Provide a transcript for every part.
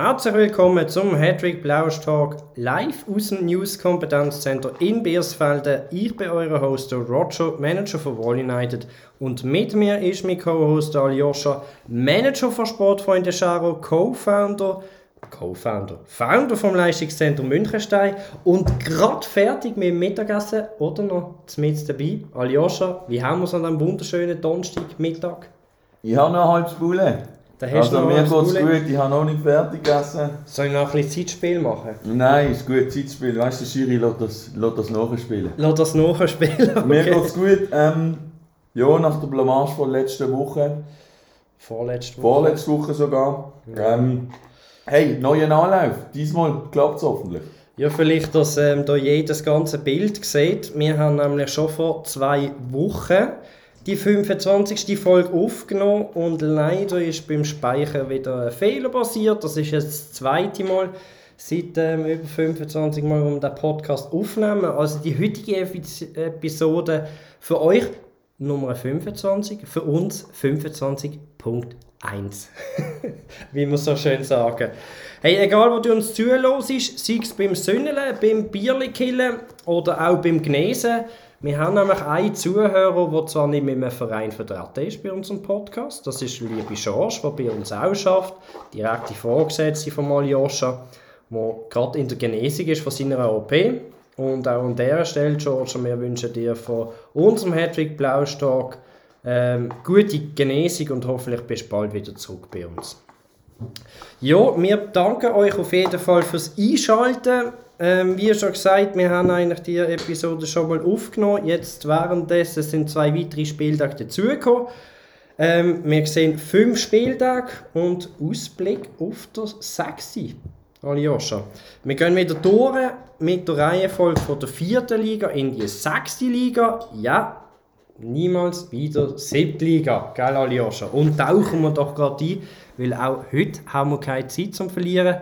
Herzlich willkommen zum Hedwig Blausch Talk live aus dem News Kompetenzcenter in Biersfelden. Ich bin euer Host Roger, Manager von Wall United und mit mir ist mein Co-Host Aljoscha, Manager von Sportfreunde Scharo, Co-Founder Co-Founder, Founder vom Leistungszentrum Münchenstein und gerade fertig mit dem Mittagessen oder noch mit dabei. Aljoscha, wie haben wir es an diesem wunderschönen Donnerstagmittag? Ich habe noch halbe Spule. Also mir geht es gut, ich habe noch nicht fertig gegessen. Soll ich noch ein bisschen Zeitspiel machen? Nein, ist gut, Zeitspiel. Weißt du, Schiri lässt das, lässt das nachspielen. Lässt das nachspielen, okay. Mir geht es gut. Ähm, ja, nach der Blamage von letzter Woche. Vorletzte Woche. Vorletzte Woche sogar. Ja. Ähm, hey, neuer Anlauf. Diesmal klappt es hoffentlich. Ja, vielleicht, dass ähm, da jedes ganze Bild sieht. Wir haben nämlich schon vor zwei Wochen die 25. Folge aufgenommen und leider ist beim Speichern wieder ein Fehler passiert. Das ist jetzt das zweite Mal seit ähm, über 25 Mal, um den Podcast aufnehmen. Also die heutige Episode für euch Nummer 25, für uns 25.1. Wie wir so schön sagen. Hey, egal wo du uns zuhörst, sei es beim Sünneln, beim Bierlikillen oder auch beim Genesen, wir haben nämlich einen Zuhörer, der zwar nicht mit einem Verein vertreten ist bei unserem Podcast. Das ist liebe George, der bei uns auch schafft, direkte Vorgesetzte von Aljoscha, der gerade in der Genesung ist von seiner OP. Und auch an dieser Stelle, George, wir wünschen dir von unserem Hedwig Blaustag ähm, gute Genesung und hoffentlich bist du bald wieder zurück bei uns. Ja, wir danken euch auf jeden Fall fürs Einschalten. Ähm, wie schon gesagt, wir haben eigentlich die Episode schon mal aufgenommen. Jetzt währenddessen sind zwei weitere Spieltage dazugekommen. Ähm, wir sehen fünf Spieltage und Ausblick auf das Sechste. Aljoscha. Wir gehen wieder durch mit der Reihenfolge von der vierten Liga in die sechste Liga. Ja, niemals wieder siebte Liga, gell Aljoscha? Und tauchen wir doch gerade ein, weil auch heute haben wir keine Zeit zum Verlieren.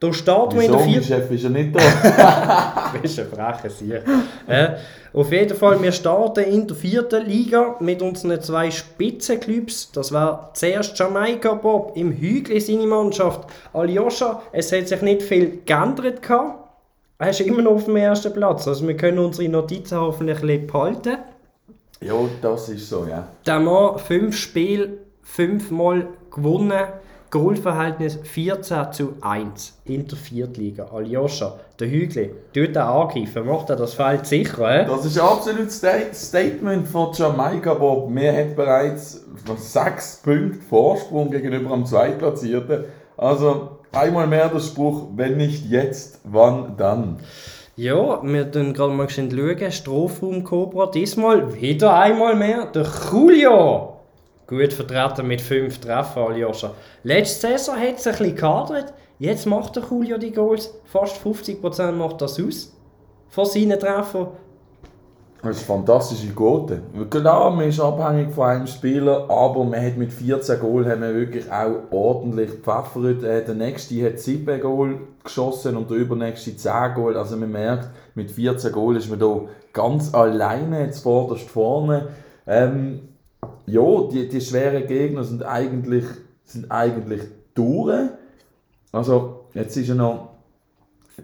Da starten wir in der vierten... Chef ist ja nicht da. du bist ein frecher Sieg. äh, auf jeden Fall, wir starten in der vierten Liga mit unseren zwei Spitzenclubs. Das war zuerst Jamaika Bob im Hügel seine Mannschaft. Aljoscha, es hat sich nicht viel geändert gehabt. Er ist immer noch auf dem ersten Platz. Also wir können unsere Notizen hoffentlich behalten. Ja, das ist so, ja. Der Mann, fünf Spiele, fünfmal gewonnen. Goalverhältnis 14 zu 1 in der Viertliga. Aljoscha, der Hügli, tut er angreifen, macht er das Feld sicher? Eh? Das ist ein absolutes Statement von Jamaika Bob. Wir haben bereits sechs Punkte Vorsprung gegenüber dem Zweitplatzierten. Also einmal mehr der Spruch, wenn nicht jetzt, wann dann? Ja, wir schauen gerade mal schauen. Strafraum Cobra, diesmal wieder einmal mehr der Julio. Gut vertreten mit 5 Treffern, Aljoscha. Letzte Saison hat es ein bisschen gekadert. Jetzt macht der Julio die Goals. Fast 50% macht das aus. Von seinen Treffern. Das ist fantastische Quote. Klar, man ist abhängig von einem Spieler, aber man hat mit 14 Goal haben wir wirklich auch ordentlich gepfeffert. Äh, der nächste hat 7 Goal geschossen und der übernächste 10 Goal. Also man merkt, mit 14 Goal ist man da ganz alleine jetzt vorderst vorne. Ähm, ja, die, die schweren Gegner sind eigentlich, sind eigentlich durch. Also, jetzt ist ja noch.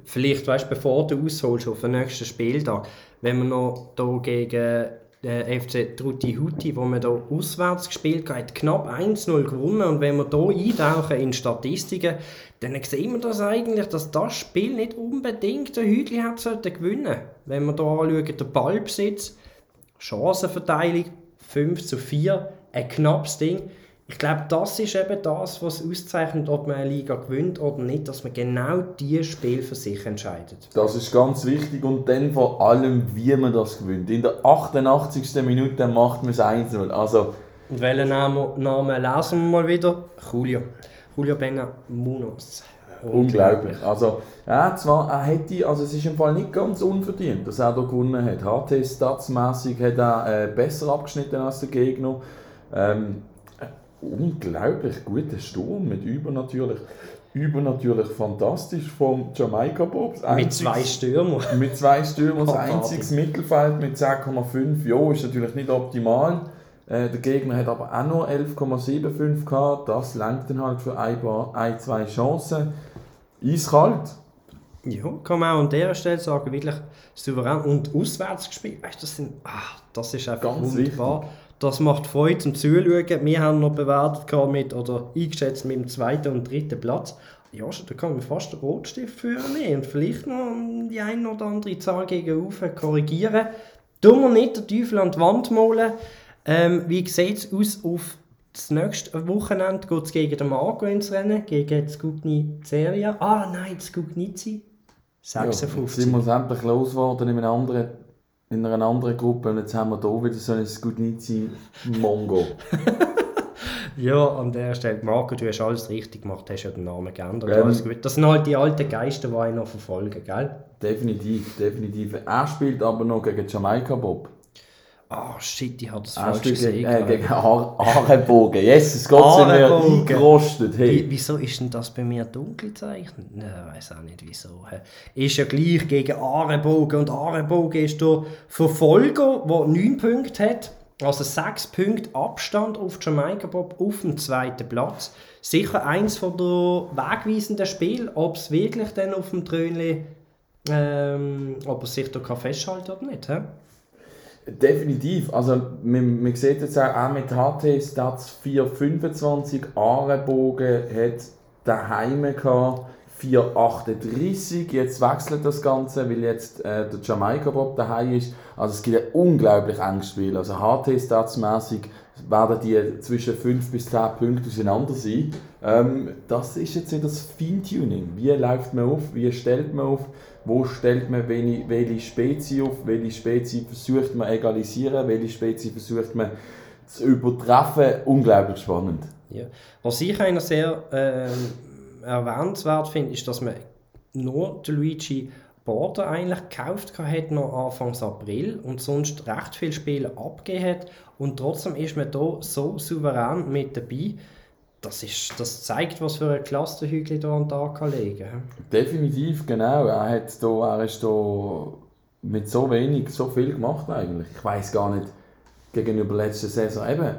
Vielleicht, weißt du, bevor du ausholst auf den nächsten Spieltag, wenn wir noch hier gegen den äh, FC Trutti Hutti, wo man hier auswärts gespielt hat, knapp 1-0 gewonnen. Und wenn wir hier eintauchen in Statistiken, dann sehen wir das eigentlich, dass das Spiel nicht unbedingt der Hügel hat sollte gewinnen. Wenn wir hier anschauen, den Ballbesitz, Chancenverteilung, 5 zu 4, ein knappes Ding. Ich glaube, das ist eben das, was auszeichnet, ob man eine Liga gewinnt oder nicht, dass man genau dieses Spiel für sich entscheidet. Das ist ganz wichtig und dann vor allem, wie man das gewinnt. In der 88. Minute macht man es 1-0. Also, und welchen Namen, Namen lesen wir mal wieder? Julio. Julio Benga Munoz. Unglaublich. Also, ja, zwar, er hätte, also es ist im Fall nicht ganz unverdient, dass er da gewonnen hat. HT statsmässig hat er äh, besser abgeschnitten als der Gegner. Ähm, unglaublich guter Sturm mit übernatürlich. Übernatürlich fantastisch vom Jamaika Bobs. Mit zwei Stürmern. Mit zwei Stürmern, das einziges Mittelfeld mit 10,5. Ja, ist natürlich nicht optimal. Äh, der Gegner hat aber auch nur 11,75 gehabt. Das lenkt dann halt für ein, paar, ein zwei Chancen. Eiskalt. Ja, kann man auch an dieser Stelle sagen, wirklich souverän und auswärts gespielt. Weißt, das, sind, ach, das ist einfach Ganz wunderbar. wichtig. Das macht Freude zum Zuschauen. Wir haben noch bewertet mit, oder eingeschätzt mit dem zweiten und dritten Platz. Ja, da kann man fast den Rotstift für nehmen und vielleicht noch die eine oder andere Zahl gegen korrigieren. Tun wir nicht den Teufel an die Wand malen. Ähm, wie sieht es aus auf das nächste Wochenende? Geht es gegen den Marco ins Rennen? Gegen Skugni Seria? Ah nein, Skugnici. Ja, jetzt 56. sind wir endlich losgeworden in, einer anderen, in einer anderen Gruppe und jetzt haben wir hier wieder so ein Skudnici-Mongo. Ja, an der Stelle, Marco, du hast alles richtig gemacht, hast ja den Namen geändert. Ähm. Alles gut. Das sind halt die alten Geister, die einen noch verfolgen, gell? definitiv, definitiv. Er spielt aber noch gegen Jamaika Bob. Ah, shit, ich habe das falsch gesehen. gegen, äh, gegen Ar Arenbogen. Jesus Gott, sind wir eingerostet. Wie, Hey. wieso ist denn das bei mir dunkel gezeichnet? Nein, ich weiß auch nicht wieso. Ist ja gleich gegen Arenbogen und Arenbogen ist der Verfolger, der 9 Punkte hat. Also 6 Punkte Abstand auf Jamaika Bob auf dem zweiten Platz. Sicher eins von der wegweisenden Spiel, ob es wirklich dann auf dem Trönli, ähm, ob er sich da kann festhalten oder nicht. Hä? Definitiv. Also, man, man sieht jetzt auch, auch mit HT Stats 425. Arenbogen hat daheim gehabt 438. Jetzt wechselt das Ganze, weil jetzt äh, der Jamaika Bob daheim ist. Also, es gibt ein unglaublich enges Spiel. Also, HT Statsmäßig werden die zwischen 5 bis 10 Punkte auseinander sein. Ähm, das ist jetzt das Feintuning. Wie läuft man auf? Wie stellt man auf? Wo stellt man welche, welche Spezie auf? Welche Spezie versucht man egalisieren? Welche Spezie versucht man zu übertreffen? Unglaublich spannend. Ja. Was ich einer sehr ähm, erwähnenswert finde, ist, dass man nur den Luigi Border eigentlich gekauft hat, noch Anfangs April und sonst recht viele Spiele abgegeben hat und trotzdem ist man da so souverän mit dabei. Das, ist, das zeigt, was für ein Klasse der Hügel da an den Tag legen kann. Definitiv, genau. Er, hat da, er ist da mit so wenig so viel gemacht eigentlich. Ich weiß gar nicht, gegenüber letzter Saison eben.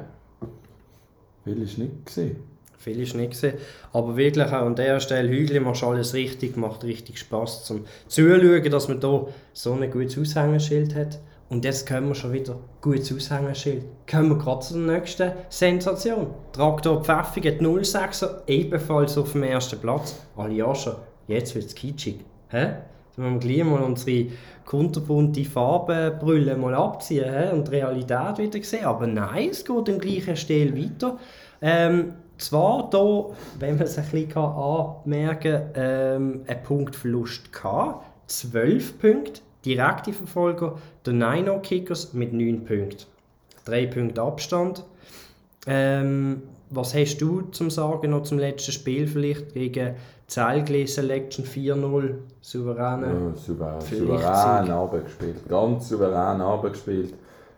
Viel ist nicht gesehen. Viel ist nicht gesehen. Aber wirklich auch an der Stelle, Hügli machst alles richtig, macht richtig Spass zum Zuschauen, dass man hier so ein gutes Aushängeschild hat. Und jetzt können wir schon wieder gutes Aushängeschild. Kommen wir gerade zur nächsten Sensation. Traktor Pfäffig 06er, ebenfalls auf dem ersten Platz. Aljascha, jetzt wird es kitschig. Hä? Jetzt müssen wir gleich mal unsere kunterbunte Farbenbrille mal abziehen hä? und die Realität wieder sehen. Aber nein, es geht im gleichen Stil weiter. Ähm, zwar hier, wenn man es ein bisschen anmerken kann, ähm, ein Punktverlust gehabt. 12 Punkte, direkte Verfolger, der Nino Kickers mit 9 Punkten. 3 Punkte Abstand. Ähm, was hast du zum Sagen noch zum letzten Spiel vielleicht gegen Zelgli Selection 4-0 souveräne? Ja, souverän, souverän abgespielt. Ganz souverän abgespielt.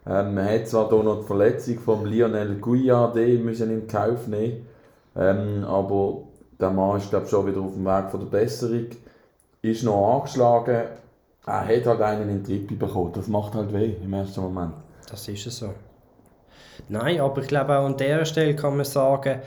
Ähm, man hat zwar hier noch die Verletzung von Lionel Gouillardet müssen in Kauf nehmen. Ähm, aber der Mann ist glaub, schon wieder auf dem Weg von der Besserung. Ist noch angeschlagen. Er hat halt einen in die Trippe bekommen. Das macht halt weh im ersten Moment. Das ist es so. Nein, aber ich glaube auch an dieser Stelle kann man sagen,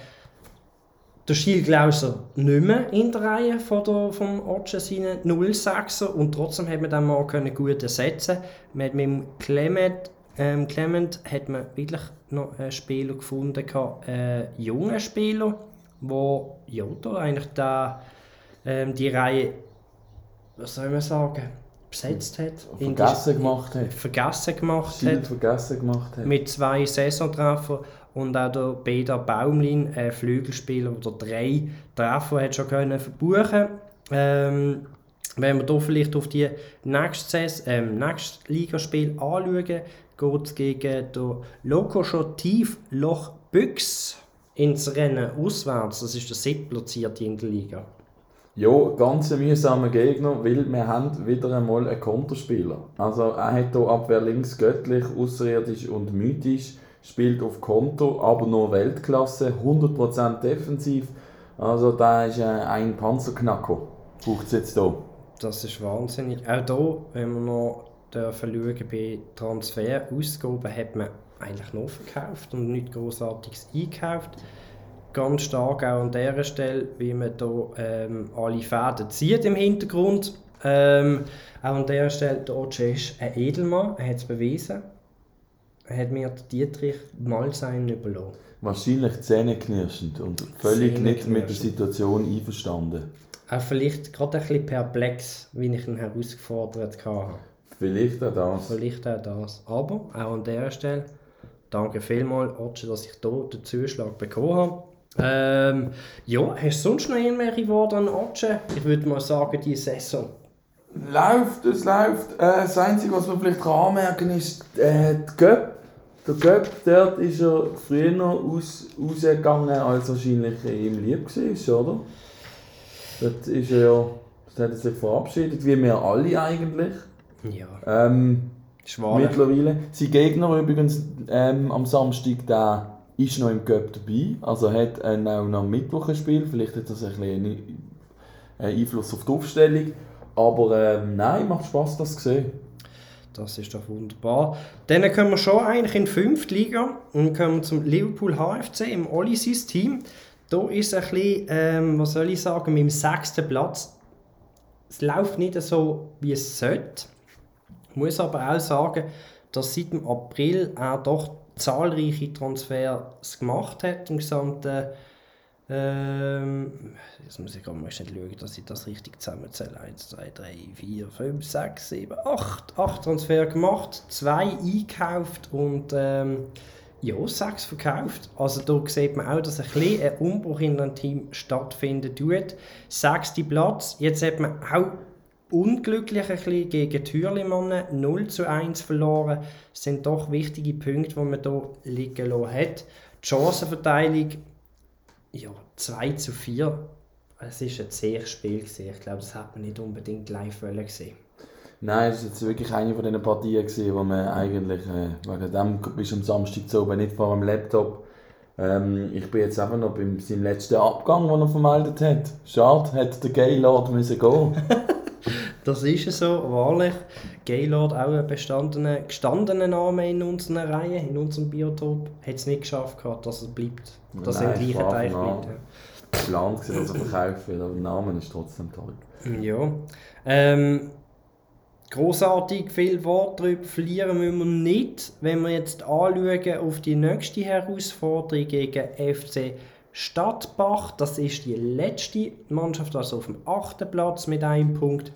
der Schiel Glauser nicht mehr in der Reihe von der, vom Otschen seinen 06er und trotzdem hat man den mal können gut ersetzen mit dem Clement, ähm, Clement hat man wirklich noch einen Spieler gefunden, einen jungen Spieler, wo ja, eigentlich da, ähm, die Reihe, was soll man sagen, besetzt hat. Vergessen gemacht hat. Vergessen gemacht Schild hat vergessen gemacht hat. mit zwei Saisontreffern und auch der Peter Baumlin, ein Flügelspieler, der drei Treffer hat schon können verbuchen ähm, Wenn wir hier vielleicht auf die nächste, ähm, nächste Ligaspiel anschauen, geht es gegen den Lokomotiv Loch Büchs ins Rennen auswärts. Das ist der siebtplatzierte in der Liga. Ja, ganz ein mühsamer Gegner, weil wir haben wieder einmal einen Konterspieler. Also er hat hier Abwehr links göttlich, außerirdisch und mythisch, spielt auf Konto, aber nur Weltklasse, 100% defensiv. Also da ist äh, ein Panzerknacker. Braucht es jetzt hier. Das ist wahnsinnig. Auch hier, wenn wir noch schauen, bei Transfer ausgaben, hat man eigentlich noch verkauft und nicht großartiges eingekauft. Ganz stark auch an der Stelle, wie man hier ähm, alle Fäden zieht im Hintergrund. Ähm, auch an der Stelle, der Oce ist ein Edelmann, er hat es bewiesen. Er hat mir Dietrich Malsein überlassen. Wahrscheinlich zähneknirschend und völlig nicht mit der. Situation einverstanden. Auch vielleicht gerade ein bisschen perplex, wie ich ihn herausgefordert habe. Vielleicht auch das. Vielleicht auch das. Aber auch an der Stelle, danke vielmals, Otsche, dass ich hier den Zuschlag bekommen habe. Ähm, ja, hast du sonst noch irgendwelche Worte an Otsche? Ich würde mal sagen, die Saison. Läuft, es läuft. Äh, das Einzige, was man vielleicht kann anmerken ist, äh, die Göpp. Der Göpp, dort ist er früher aus, rausgegangen, als wahrscheinlich ihm lieb war, oder? Dort ist er ja, dort hat er sich verabschiedet, wie wir alle eigentlich. Ja, Ähm, Schwale. mittlerweile. Sein Gegner übrigens ähm, am Samstag, der ist noch im Cup dabei. Also hat äh, auch noch am Mittwoch ein Spiel. Vielleicht hat das ein einen Einfluss auf die Aufstellung. Aber ähm, nein, macht Spaß, das zu sehen. Das ist doch wunderbar. Dann kommen wir schon eigentlich in die fünfte Liga und kommen zum Liverpool HFC im Ollisis Team. Da ist ein bisschen, ähm, was soll ich sagen, mit dem sechsten Platz. Es läuft nicht so, wie es sollte. Ich muss aber auch sagen, dass seit dem April er doch zahlreiche Transfers gemacht hat im gesamten ähm, jetzt muss ich gerade mal schauen, dass ich das richtig zusammenzähle. 1, 2, 3, 4, 5, 6, 7, 8. 8 Transfer gemacht, 2 eingekauft und ähm, ja, 6 verkauft. Also da sieht man auch, dass ein, bisschen ein Umbruch in dem Team stattfinden tut. Sechster Platz. Jetzt hat man auch unglücklich ein bisschen gegen Türlimannen 0 zu 1 verloren. Das sind doch wichtige Punkte, die man hier liegen lassen hat. Die Chancenverteilung ja, 2 zu 4. Es war ein zähes Spiel. Gewesen. Ich glaube, das hat man nicht unbedingt live wollen sehen. Nein, es war jetzt wirklich eine von diesen Partien, gewesen, wo man eigentlich, äh, wegen dem bist am Samstag zu oben nicht vor dem Laptop. Ähm, ich bin jetzt einfach noch beim seinem letzten Abgang, den er vermeldet hat. Schade, hätte der Gaylord müssen gehen. Das ist so, wahrlich. Gaylord, auch ein bestandener, gestandener Name in unseren Reihen, in unserem Biotop, hat es nicht geschafft, gehabt, dass er bleibt. Dass er im Nein, gleichen Teich bleibt. ja. geplant, gewesen, dass er verkauft wird, aber der Name ist trotzdem toll. Ja. Ähm, grossartig viel Wort darüber verlieren müssen wir nicht, wenn wir jetzt anschauen auf die nächste Herausforderung gegen FC Stadtbach. Das ist die letzte Mannschaft, also auf dem achten Platz mit einem Punkt.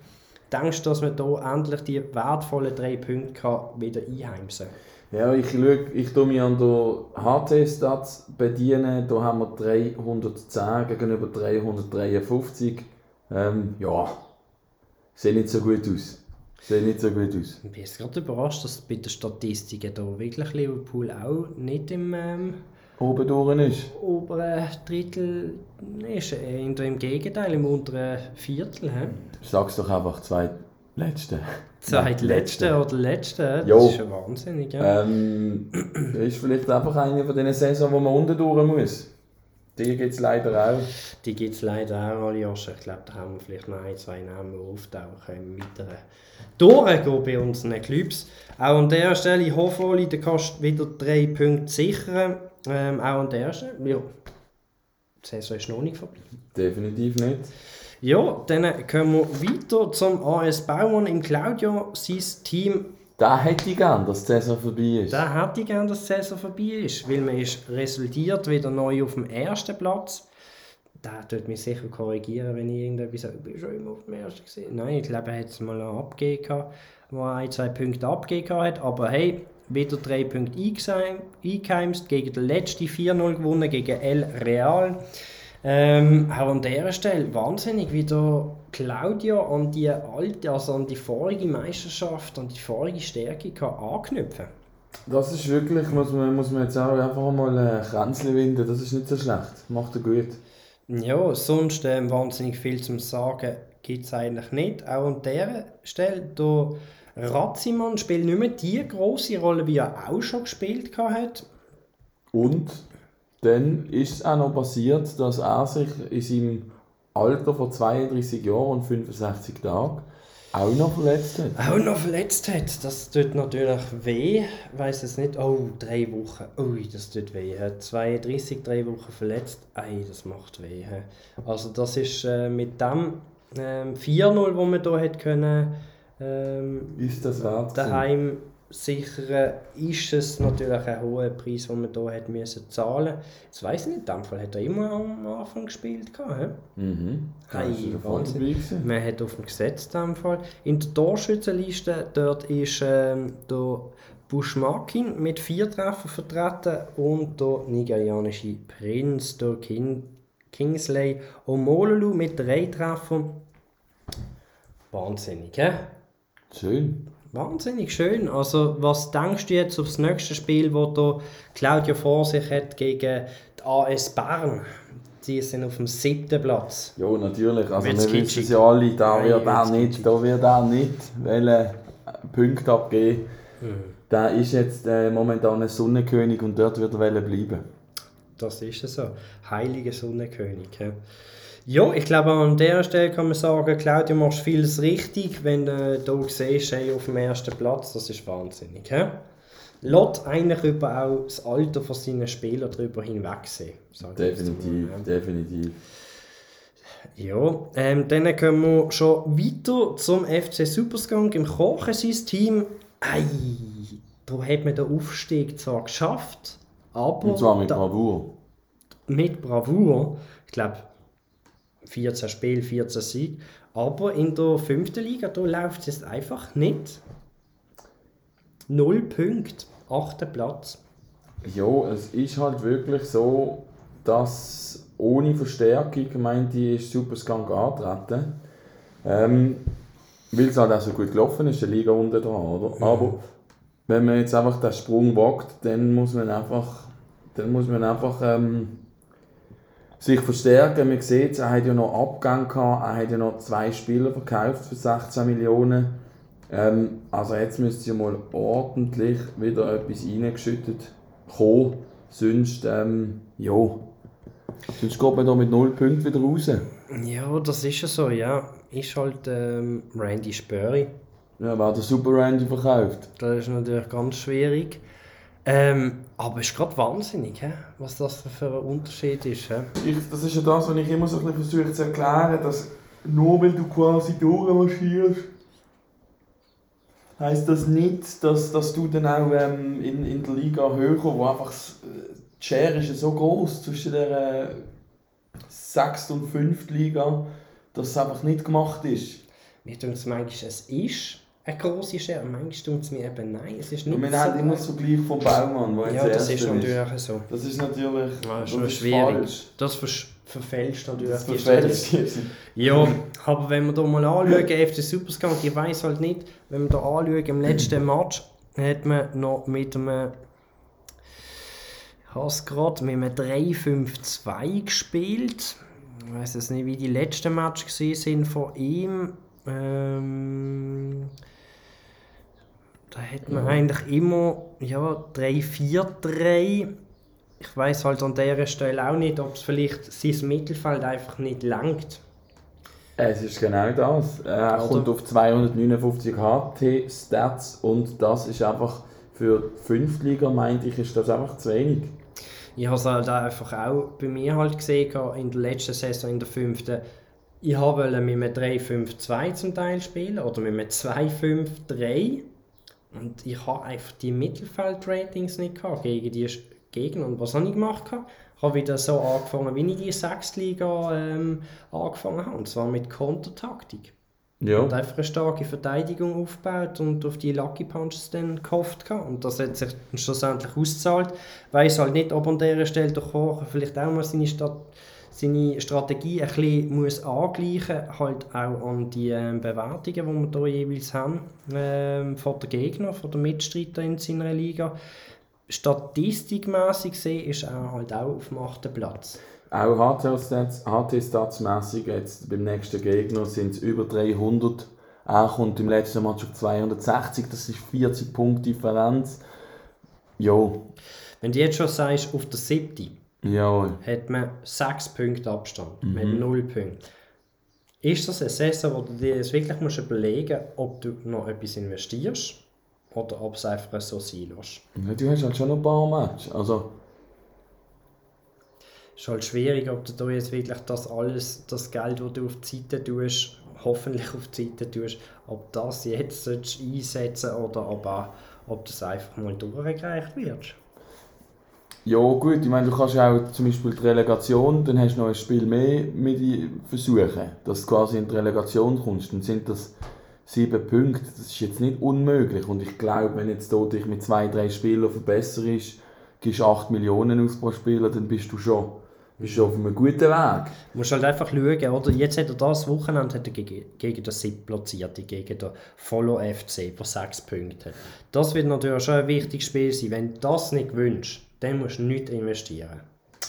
Denkst du, dass man hier endlich die wertvollen drei Punkte kann wieder einheimsen Ja, ich, schau, ich tue mich an der HT-Stats bedienen. Da haben wir 310 gegenüber 353. Ähm, ja, sieht nicht so gut aus. Sieht nicht so gut aus. Ich bin jetzt gerade überrascht, dass bei den Statistiken hier wirklich Liverpool auch nicht im ähm, Oben durch ist. oberen Drittel ist. Äh, Im Gegenteil, im unteren Viertel. He? Sag's doch einfach zweitletzte. Zweitletzte oder letzte, das Jo. ist schon wahnsinnig. Ja. Ähm, ist vielleicht einfach eine von diesen Saison, wo man unten durch muss. Die gibt es leider auch. Die gibt es leider auch Jahre. Ich glaube, da haben wir vielleicht noch ein, zwei Namen, die auftauchen im weiteren Durchgehen bei unseren Clubs. Auch an der Stelle, ich hoffe, Oli, du kannst wieder drei Punkte sichern. Ähm, auch an der Stelle, ja. Die Saison ist noch nicht vorbei. Definitiv nicht. Ja, dann kommen wir weiter zum AS Baumann im Claudio. Sein Team Da hätte ich gern, dass die Saison vorbei ist. Da hätte ich gerne, dass die Saison vorbei ist, weil man ist resultiert wieder neu auf dem ersten Platz. Da tut mich sicher korrigieren, wenn ich irgendetwas sage, ich bin schon immer auf dem ersten gesehen. Nein, ich glaube, er hat es mal abgegeben, wo er ein, zwei Punkte abgegeben hat. Aber hey, wieder drei Punkte eingeheim- eingeheimst, gegen den letzten 4-0 gewonnen, gegen El Real. Ähm, auch an dieser Stelle wahnsinnig, wie der Claudio an die alte, also an die vorige Meisterschaft, an die vorige Stärke kann anknüpfen Das ist wirklich, muss man, muss man jetzt auch einfach mal ein Kränzchen winden, das ist nicht so schlecht. Macht er gut. Ja, sonst ähm, wahnsinnig viel zum Sagen gibt es eigentlich nicht. Auch an dieser Stelle, der Ratzimann spielt nicht mehr die große Rolle, wie er auch schon gespielt hat. Und dann ist es auch noch passiert, dass er sich in seinem Alter von 32 Jahren und 65 Tagen auch noch verletzt hat. Auch noch verletzt hat. Das tut natürlich weh. Ich weiss es nicht. Oh, drei Wochen. Ui, das tut weh. 32, drei Wochen verletzt. Ei, das macht weh. Also das ist äh, mit dem ähm, 4-0, wo man hier hätte können, ähm, ist das wert? daheim sichern, ist es natürlich ein hoher Preis, den man hier hätte müssen zahlen Jetzt weiss ich nicht, in dem Fall hat er immer am Anfang gespielt. Gehabt, Mhm. Hey, Wahnsinn. man hat auf dem Gesetz in dem Fall. In der Torschützenliste dort ist ähm, der Bushmakin mit vier Treffern vertreten und der nigerianische Prinz, der King, Kingsley Omololu mit drei Treffern. Wahnsinnig, hä? Schön. Wahnsinnig schön. Also, was denkst du jetzt aufs nächste Spiel, wo der Claudio vor sich hat gegen die AS Bern? Die sind auf dem siebten Platz. Ja, natürlich. Also Wird's wir wissen es ja alle, da Nein, wird er nicht, da wird er nicht wollen, Punkte abgeben. Mhm. Der ist jetzt äh, momentan ein Sonnenkönig und dort wird er bleiben. Das ist es so. Heiliger Sonnenkönig. Ja. Ja, ich glaube an der Stelle kann man sagen, Claudio machst vieles richtig, wenn du hier siehst, hey, auf dem ersten Platz, das ist wahnsinnig. Ja? Lässt eigentlich über auch das Alter von seinen Spielern darüber hinwegsehen. Definitiv, mal, definitiv. Ja, ähm, dann kommen wir schon weiter zum FC Superskunk im Kochensystem. Ei, da hat man den Aufstieg zwar geschafft, aber Und zwar mit Bravour. mit Bravour. Ich glaube, 14 Spiele, 14 Sieg. Aber in der fünften Liga da läuft es einfach nicht. Null Punkte, achter Platz. Ja, es ist halt wirklich so, dass ohne Verstärkung, meinte ich, ist Superskunk antreten. Ähm, weil es halt auch so gut gelaufen ist, die Liga unten dran, oder? Aber wenn man jetzt einfach den Sprung wagt, dann muss man einfach, dann muss man einfach ähm, sich verstärken. Man sieht er hat ja noch Abgang gehabt, er hat ja noch zwei Spieler verkauft für 16 Millionen. Ähm, also jetzt müsste ja mal ordentlich wieder etwas reingeschüttet kommen. Sonst, ähm, ja. Sonst geht man da mit 0 Punkten wieder raus. Ja, das ist ja so, ja. Ist halt ähm, Randy Spurry. Ja, wer der Super Randy verkauft. Das ist natürlich ganz schwierig. Ähm, aber es ist gerade wahnsinnig, hä? was das für ein Unterschied ist. Ich, das ist ja das, was ich immer so ein bisschen versuche zu erklären, dass nur weil du quasi durchmarschierst, heisst das nicht, dass, dass du dann auch ähm, in, in der Liga höher, wo einfach äh, die Schere ist ja so groß zwischen der äh, 6. und 5. Liga, dass es einfach nicht gemacht ist. Mir es manchmal, es ist eine grosse Schere, manchmal tut es mir eben nein, es ist nicht Und wir so haben immer das Vergleich vom Baumann, der jetzt Ja, das ist natürlich so. Das ist natürlich Ja, das ist schon ist schwierig. falsch. Das vers verfälscht natürlich Das die verfälscht Ja, aber wenn wir da mal anschauen, FC Superskunk, ich weiß halt nicht, wenn wir da anschauen, im letzten Match hat man noch mit einem es gerade mit einem 3-5-2 gespielt. Ich weiß jetzt nicht, wie die letzten Match gesehen sind von ihm. Ähm, hat man eigentlich immer ja, 3-4-3. Ich weiß halt an dieser Stelle auch nicht, ob es vielleicht sein Mittelfeld einfach nicht langt. Es ist genau das. Er Oder? kommt auf 259 HT-Stats und das ist einfach für die Fünftliga, meinte ich, ist das einfach zu wenig. Ich habe es halt einfach auch bei mir halt gesehen, in der letzten Saison, in der fünften. Ich wollte mit einem 3-5-2 zum Teil spielen oder mit einem 2-5-3. Und ich habe einfach die Mittelfeld-Ratings nicht gehabt gegen die Gegner. Und was habe ich gemacht? gehabt? Ich habe wieder so angefangen, wie ich die Sechstliga ähm, angefangen habe. Und zwar mit Kontertaktik. Ja. Und einfach eine starke Verteidigung aufgebaut und auf die Lucky Punches dann gehofft. gehabt. Und das hat sich schlussendlich ausgezahlt. Weiss halt nicht, ob an dieser Stelle der Koch vielleicht auch mal seine, Stat seine Strategie ein bisschen muss angleichen muss, halt auch an die ähm, Bewertungen, die wir hier jeweils haben, ähm, von den Gegnern, von den Mitstreitern in seiner Liga. Statistikmäßig gesehen ist er halt auch auf dem achten Platz. Auch HT-Stats, HT-Statsmässig jetzt beim nächsten Gegner sind es über 300. Er kommt im letzten Match auf 260, das ist 40 Punkte Differenz. Ja, Wenn du jetzt schon sagst, auf der siebten, ja, hat man 6 Punkte Abstand. Man Mhm. hat 0 Punkte. ist das eine Saison, wo du dir jetzt wirklich musst überlegen musst, ob du noch etwas investierst oder ob es einfach so sein lässt. Ja, du hast halt schon noch ein paar Matches. Also, Es ist halt schwierig, ob du da jetzt wirklich das alles, das Geld, das du auf die Seite tust, hoffentlich auf die Seite tust, ob das jetzt einsetzen oder ob, auch, ob das einfach mal durchgereicht wird. Ja gut, ich meine, du kannst auch zum Beispiel die Relegation, dann hast du noch ein Spiel mehr mit versuchen, dass du quasi in die Relegation kommst. Dann sind das sieben Punkte, das ist jetzt nicht unmöglich. Und ich glaube, wenn jetzt du dich mit zwei, drei Spielern verbesserst, gibst 8 Millionen aus pro Spieler, dann bist du schon, bist du auf einem guten Weg. Du musst halt einfach schauen, oder? Jetzt hat er das Wochenende hat er gegen, gegen den Siebplatzierte, gegen den Follow FC, der 6 Punkte hat. Das wird natürlich schon ein wichtiges Spiel sein. Wenn du das nicht wünschst, dann musst du nicht investieren.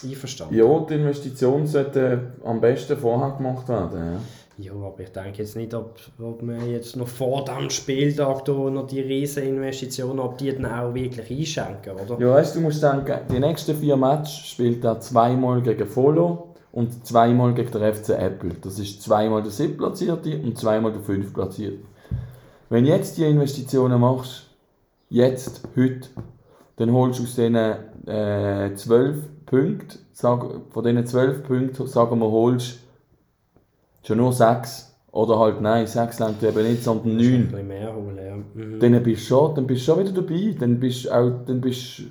Einverstanden? Ja, die Investition sollte am besten vorher gemacht werden. Ja. Ja, aber ich denke jetzt nicht, ob, ob man jetzt noch vor dem Spieltag da noch die riesen Investitionen, ob die dann auch wirklich einschenken, oder? Ja, weißt du, du musst denken, die nächsten vier Matches spielt er zweimal gegen Follow und zweimal gegen den FC Apple. Das ist zweimal der siebtplatzierte und zweimal der fünftplatzierte. Wenn du jetzt die Investitionen machst, jetzt, heute, dann holst du aus diesen äh, 12 Punkten, sag, von diesen 12 Punkten, sagen wir, holst schon nur 6. Oder halt, nein, 6 längt eben nicht, sondern Ein 9. bisschen mehr holen, ja. Mhm. Dann bist du schon, dann bist du schon wieder dabei. Dann bist du auch, dann bist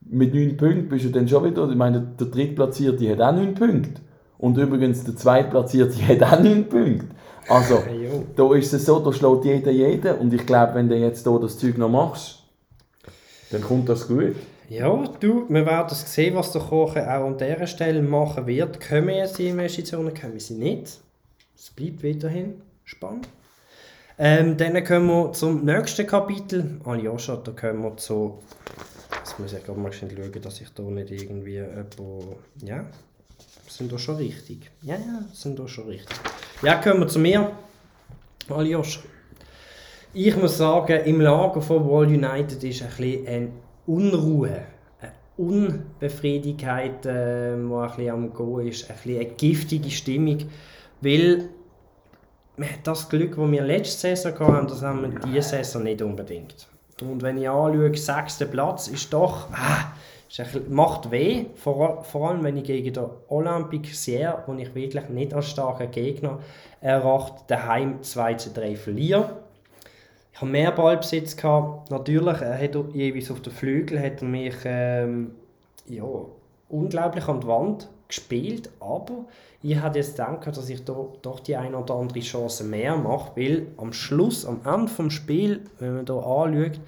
mit 9 Punkten bist du dann schon wieder, ich meine, der Drittplatzierte hat auch 9 Punkte. Und übrigens, der Zweitplatzierte hat auch 9 Punkte. Also, da ist es so, da schlägt jeder jeden. Und ich glaube, wenn du jetzt hier das Zeug noch machst, dann kommt das gut. Ja, du, wir werden sehen, was der Kochen auch an dieser Stelle machen wird. Kommen jetzt die Investitionen, kommen sie nicht. Es bleibt weiterhin spannend. Ähm, dann kommen wir zum nächsten Kapitel. Aljoscha, da kommen wir zu... Jetzt muss ich gerade mal schauen, dass ich da nicht irgendwie jemand... Ja, sind doch schon richtig. Ja, ja, sind doch schon richtig. Ja, kommen wir zu mir. Aljoscha. Ich muss sagen, im Lager von Wall United ist ein bisschen eine Unruhe, eine Unbefriedigkeit, äh, die ein bisschen am Gehen ist, ein bisschen eine giftige Stimmung, weil das Glück, das wir letzte Saison hatten, das haben wir diese Saison nicht unbedingt. Und wenn ich anschaue, sechster Platz ist doch, ah, macht weh, vor, vor allem wenn ich gegen den Olympique Sierre, den ich wirklich nicht als starken Gegner erachte, daheim 2 zu 3 verliere. Ich habe mehr Ballbesitz gehabt. Natürlich, er hat jeweils auf den Flügel hat er mich ähm, ja, unglaublich an die Wand gespielt, aber ich hatte jetzt gedacht, dass ich da doch die eine oder andere Chance mehr mache, weil am Schluss, am Ende des Spiels, wenn man hier anschaut,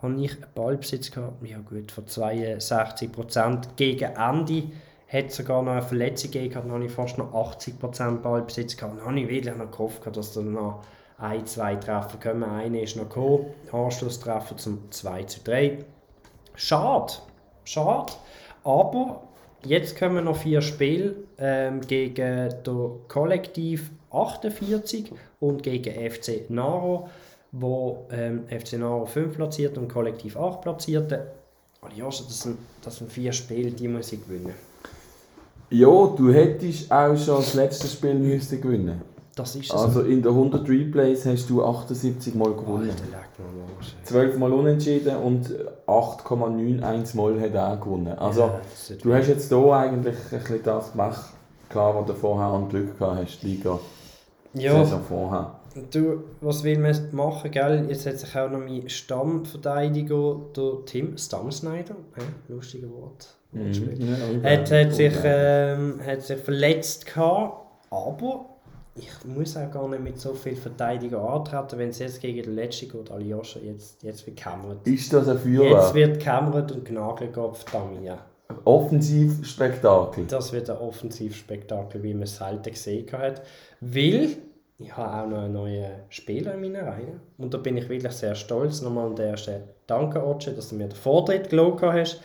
habe ich einen Ballbesitz gehabt, ja gut, von 62% gegen Ende hat sogar noch eine Verletzung gegeben, dann habe ich fast noch 80% Ballbesitz gehabt. Dann habe ich wirklich noch gehofft, dass dann noch ein, zwei Treffer kommen. Einer ist noch gekommen, Anschlusstreffer zum 2 zu 3. Schade, schade, aber jetzt kommen noch vier Spiele ähm, gegen den Kollektiv 48 und gegen FC Naro, wo ähm, FC Naro 5 platziert und Kollektiv 8 platzierte. Alias, das sind, das sind vier Spiele, die muss ich gewinnen. Ja, du hättest auch schon das letzte Spiel müssen gewinnen Das ist es. Also in den 100 Replays hast du 78 Mal gewonnen. Alter, leg mal los. 12 Mal unentschieden und 8,91 Mal hat er auch gewonnen. Also Ja, du hast jetzt hier eigentlich ein bisschen das gemacht, klar, was du vorher an Glück gehabt hast, die Liga ja, Saison vorher. Du, was will man machen, gell? Jetzt hat sich auch noch mein Stammverteidiger, der Tim Stammsnyder, äh, lustiges Wort, Mhm. hat, hat, sich, ähm, hat sich verletzt gehabt, aber ich muss auch gar nicht mit so viel Verteidiger antreten, wenn es jetzt gegen den letzten geht, Aljoscha, jetzt, jetzt wird gekämmert. Ist das ein Jetzt Feuerwerk? wird gekämmert und Nagelkopf Damia. Offensivspektakel. Das wird ein Offensivspektakel, wie man es selten gesehen hat. Weil ich habe auch noch einen neuen Spieler in meiner Reihe. Und da bin ich wirklich sehr stolz. Nochmal an der Stelle danke, Oce, dass du mir den Vortritt gelogen hast.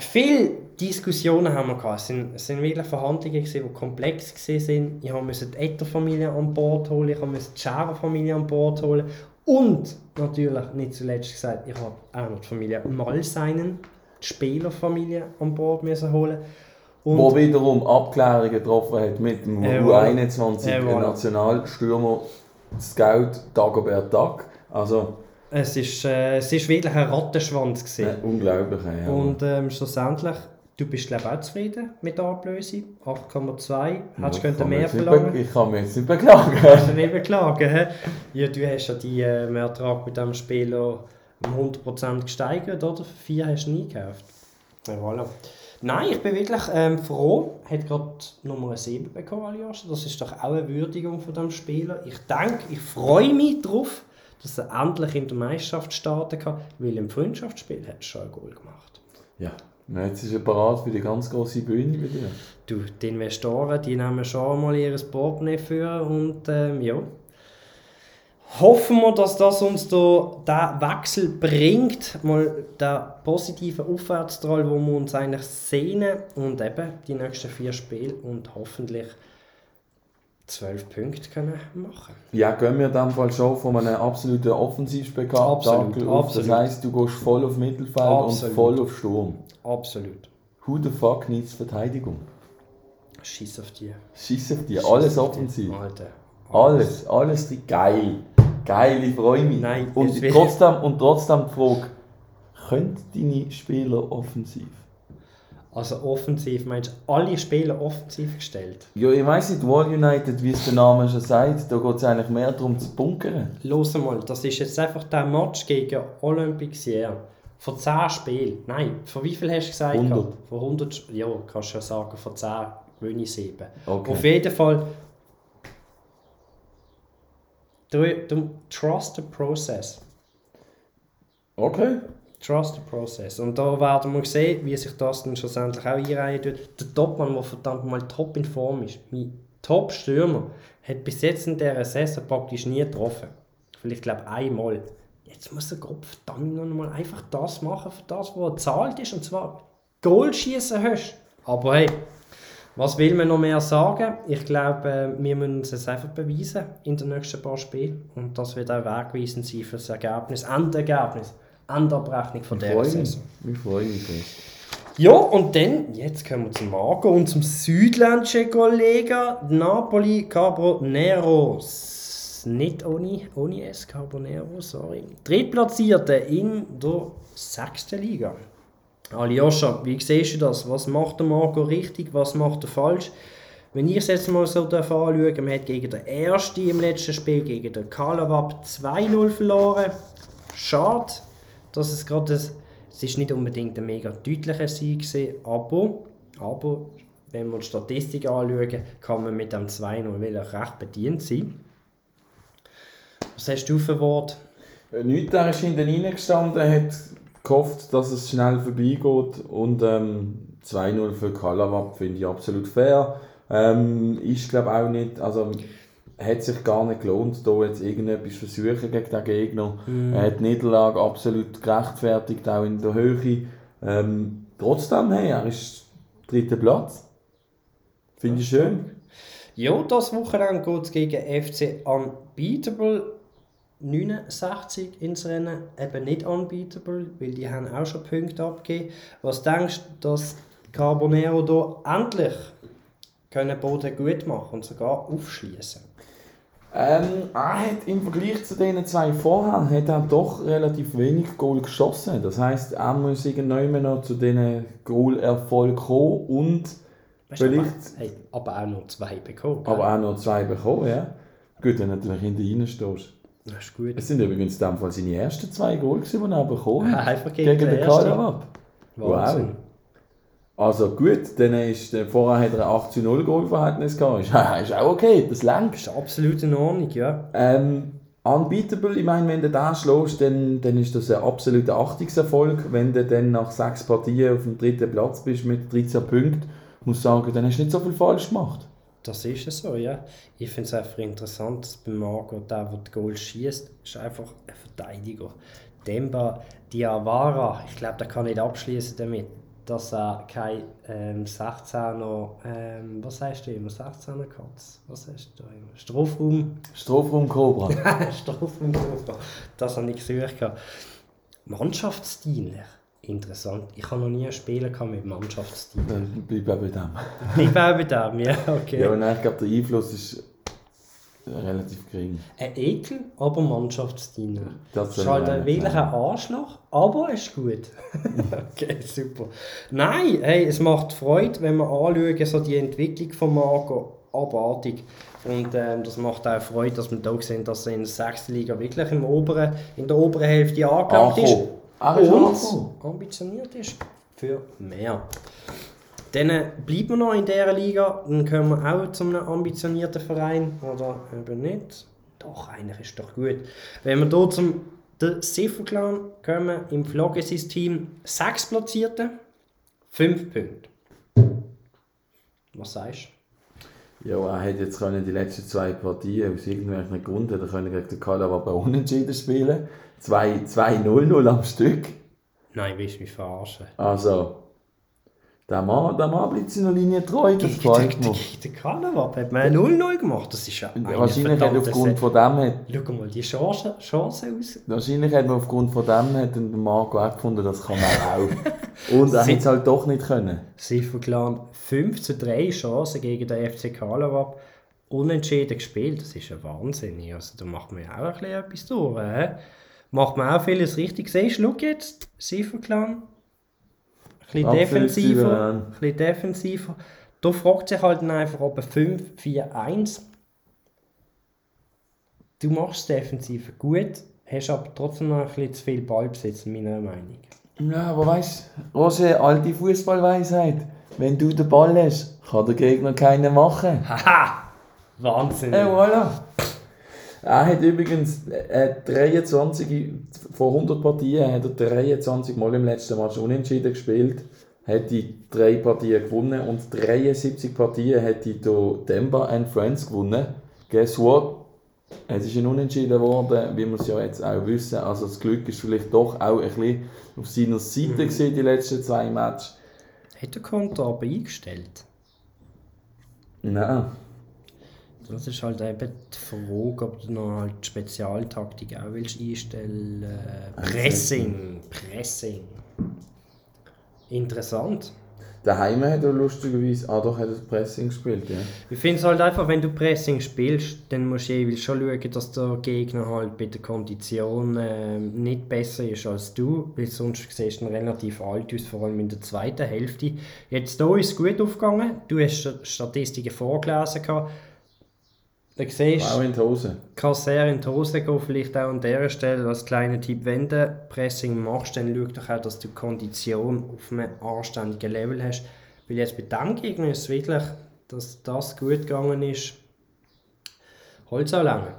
Viele Diskussionen haben wir gehabt. Es sind, es sind wirklich Verhandlungen, gewesen, die komplex waren. Ich musste die Etter-Familie an Bord holen, ich musste die Scherer-Familie an Bord holen. Und natürlich, nicht zuletzt gesagt, ich habe auch noch die Familie Malseinen, die Spielerfamilie, an Bord müssen holen. Und Wo wiederum Abklärungen getroffen hat mit dem Jawohl. U21 Jawohl. Nationalstürmer Scout Dagobert Duck. Also es ist, äh, es ist wirklich ein Rattenschwanz gewesen. äh, unglaublich. Ja. Und ähm, schlussendlich, du bist glaube auch zufrieden mit der Ablösung. 8,2. Hättest du mehr verlangen Ich kann mich jetzt nicht beklagen. Kannst du nicht beklagen. hä? Ja, du hast ja die äh, Ertrag mit diesem Spieler um 100% gesteigert, oder? Für 4 hast du nie gekauft. Ja, voilà. Nein, ich bin wirklich ähm, froh. Hat gerade Nummer 7 bekommen, Aljoscha. Das ist doch auch eine Würdigung von diesem Spieler. Ich denke, ich freue mich darauf, dass er endlich in der Meisterschaft starten kann, weil im Freundschaftsspiel hat er schon ein Goal gemacht. Ja, na, jetzt ist er parat für die ganz große Bühne bei dir. Du, die Investoren, die nehmen schon mal ihr Portemonnaie für und ähm, ja. Hoffen wir, dass das uns da der Wechsel bringt, mal den positiven Aufwärtstrahl, wo wir uns eigentlich sehnen und eben die nächsten vier Spiele und hoffentlich zwölf Punkte können machen. Ja, gehen wir in dem Fall schon von einem absoluten Offensivspektakel Absolut, auf. Das absolut. heisst, du gehst voll auf Mittelfeld Absolut. und voll auf Sturm. Absolut. Who the fuck needs Verteidigung? Schieß auf die. Schieß auf die, Schiss alles offensiv. Alter. Alles, alles die geil. Geil, ich freue mich. Nein, und, trotzdem, und trotzdem die Frage, können deine Spieler offensiv? Also offensiv, meinst du, alle Spieler offensiv gestellt? Ja, ich weiss nicht, Wall United, wie es der Name schon sagt, da geht es eigentlich mehr darum zu bunkern. Los mal, das ist jetzt einfach der Match gegen Olympique Sierre. Von 10 Spielen. Nein, von wie viel hast du gesagt? 100. Von 100. Sp- Ja, kannst du ja sagen, von 10 gewinne ich 7. Okay. Auf jeden Fall. Du, du, trust the process. Okay. Trust the process. Und da werden wir sehen, wie sich das dann schlussendlich auch einreihen wird. Der Topmann, der verdammt mal top in Form ist, mein Top-Stürmer, hat bis jetzt in dieser Saison praktisch nie getroffen. Vielleicht glaube ich einmal. Jetzt muss der Kopf verdammt noch mal einfach das machen, für das, was er zahlt ist. Und zwar Goal schießen hast. Aber hey, was will man noch mehr sagen? Ich glaube, äh, wir müssen uns jetzt einfach beweisen in den nächsten paar Spielen. Und das wird auch wegweisend sein für das Ergebnis, Endergebnis, Endabrechnung von der. Saison. Ich freue mich. Chris. Ja, und dann, jetzt kommen wir zum Marco und zum südländischen Kollegen Napoli Carboneros. Nicht ohne, ohne S, Carbonero, sorry. Drittplatzierte in der sechsten Liga. Aljoscha, wie siehst du das? Was macht der Marco richtig, was macht er falsch? Wenn ich es jetzt mal so darf anschauen, man hat gegen den Ersten im letzten Spiel, gegen den Kalawab 2-0 verloren. Schade, dass es gerade das, es ist nicht unbedingt ein mega deutlicher Sieg gewesen, aber, aber wenn wir die Statistik anschauen, kann man mit dem 2-0 wirklich recht bedient sein. Was hast du für Wort? Nichts, der ist hinten reingestanden, hat gehofft, dass es schnell vorbeigeht und ähm, 2-0 für Kalawab finde ich absolut fair. Ähm, ist glaube auch nicht, also hat sich gar nicht gelohnt, da jetzt irgendetwas versuchen gegen den Gegner. Er hat die Niederlage absolut gerechtfertigt, auch in der Höhe. Ähm, trotzdem, hey, er ist dritter Platz. Finde ich schön. Ja, das Wochenende geht es gegen FC Unbeatable 69 ins Rennen. Eben nicht Unbeatable, weil die haben auch schon Punkte abgegeben. Was denkst du, dass Carbonero da endlich können Boden gut machen und sogar aufschließen? Ähm, er hat im Vergleich zu den zwei vorher hat er doch relativ wenig Goal geschossen. Das heisst, er muss irgendwann noch zu diesen Goal-Erfolg kommen und Weißt Vielleicht- aber, hey, aber auch noch zwei bekommen. aber auch noch zwei bekommen. Ja. Gut, wenn du natürlich hinter stehst. das ist gut. Es sind übrigens in dem Fall seine ersten zwei Goal, die er bekommen Ja, hat. einfach gegen gegen den den ersten. Kalawab. Also gut, dann ist, äh, vorher hat er ein 8 zu 0 Goal-Verhältnis gehabt. Ist, ist auch okay, das langt. Das ist absolut in Ordnung, ja. Ähm, unbeatable, ich meine, wenn du den schlägst, dann, dann ist das ein absoluter Achtungserfolg. Wenn du dann nach sechs Partien auf dem dritten Platz bist mit 13 Punkten, muss sagen, dann hast du nicht so viel falsch gemacht. Das ist es so, ja. Ich finde es einfach interessant, dass bei Marco, der, der die Goal schießt, ist einfach ein Verteidiger. Demba Diawara, ich glaube, der kann nicht abschließen damit, dass er kein ähm, 16er, ähm, was heißt du immer, 16er Katz? Was heißt du immer? Strafraum, Strafraum Cobra. Strafraum, dass er nicht gesucht hat. Mannschaftsdienlich. Interessant. Ich habe noch nie ein Spiel mit Mannschaftsteam. Dann bleib auch bei dem. Ich bin auch bei dem, ja, okay. Ja, und ich glaube, der Einfluss ist relativ gering. Ein Ekel, aber Mannschaftsdiener. Das ist halt ein auch wirklich nicht ein Arschloch, aber es ist gut. okay, super. Nein, hey, es macht Freude, wenn wir anschauen, so die Entwicklung von Marco, abartig. Und ähm, das macht auch Freude, dass wir da sehen, dass er in der sechsten Liga wirklich im oberen, in der oberen Hälfte angelangt ist. Angekommen. Und ambitioniert ist für mehr. Dann bleiben wir noch in dieser Liga, dann können wir auch zu einem ambitionierten Verein, oder eben nicht. Doch, eigentlich ist doch gut. Wenn wir hier zum der Clan kommen, im Floggesys-Team sechs Platzierte, fünf Punkte. Was sagst Ja, er hätte jetzt können die letzten zwei Partien aus irgendwelchen Gründen hätte können gegen den Calababa unentschieden spielen. 2-0-0 am Stück. du? Nein, willst du mich verarschen? Also, der Mann, der Mann bleibt seiner Linie treu, das gefällt mir. Der Kanawab hat man 0-0 gemacht, das ist ja Wahrscheinlich hat aufgrund von dem hat, Schau mal die Chance, Chance aus. wahrscheinlich hat man aufgrund von dem hat der Marco auch gefunden, das kann man auch. Und er Sie- hätte es halt doch nicht können. Sifferklan 5 zu 3 Chancen gegen den FC Karlawab. Unentschieden gespielt, das ist ja wahnsinnig. Also da macht man ja auch ein bisschen etwas durch. Äh? Macht man auch vieles richtig. Siehst du, schau jetzt, Sifferklan. Ein bisschen defensiver. Ein bisschen defensiver. Da fragt sich halt dann einfach, ob ein 5-4-1. Du machst defensiv gut, hast aber trotzdem noch ein bisschen zu viel Ballbesitz, in meiner Meinung. Ja, aber weißt du, Roger, alte Fußballweisheit. Wenn du den Ball hast, kann der Gegner keinen machen. Haha! Wahnsinn! Äh, voilà. Er hat übrigens äh, 23 von 100 Partien hat er 23 Mal im letzten Match unentschieden gespielt, hat die drei Partien gewonnen und 73 Partien hat die do Demba and Friends gewonnen. Guess what? Es ist ein Unentschieden geworden, wie wir es ja jetzt auch wissen. Also das Glück ist vielleicht doch auch ein bisschen auf seiner Seite gewesen, die letzten zwei Matches. Hat der Konto aber eingestellt? Nein. Das ist halt eben die Frage, ob du noch halt Spezialtaktik auch willst einstellen Pressing. Pressing. Interessant. Daheim hat er lustigerweise, ah doch, hat das Pressing gespielt, ja. Ich finde es halt einfach, wenn du Pressing spielst, dann musst du jeweils schon schauen, dass der Gegner halt bei der Kondition ähm, nicht besser ist als du, weil sonst siehst du ihn relativ alt aus, vor allem in der zweiten Hälfte. Jetzt hier ist es gut aufgegangen, du hast Statistiken vorgelesen. gehabt. Da siehst Auch in die Hose. kann sehr in die Hose gehen, vielleicht auch an dieser Stelle als kleiner Tipp, wenn du Pressing machst, dann schau doch auch, dass du die Kondition auf einem anständigen Level hast. Weil jetzt bei diesem Gegner ist es wirklich, dass das gut gegangen ist, Holz auch lange.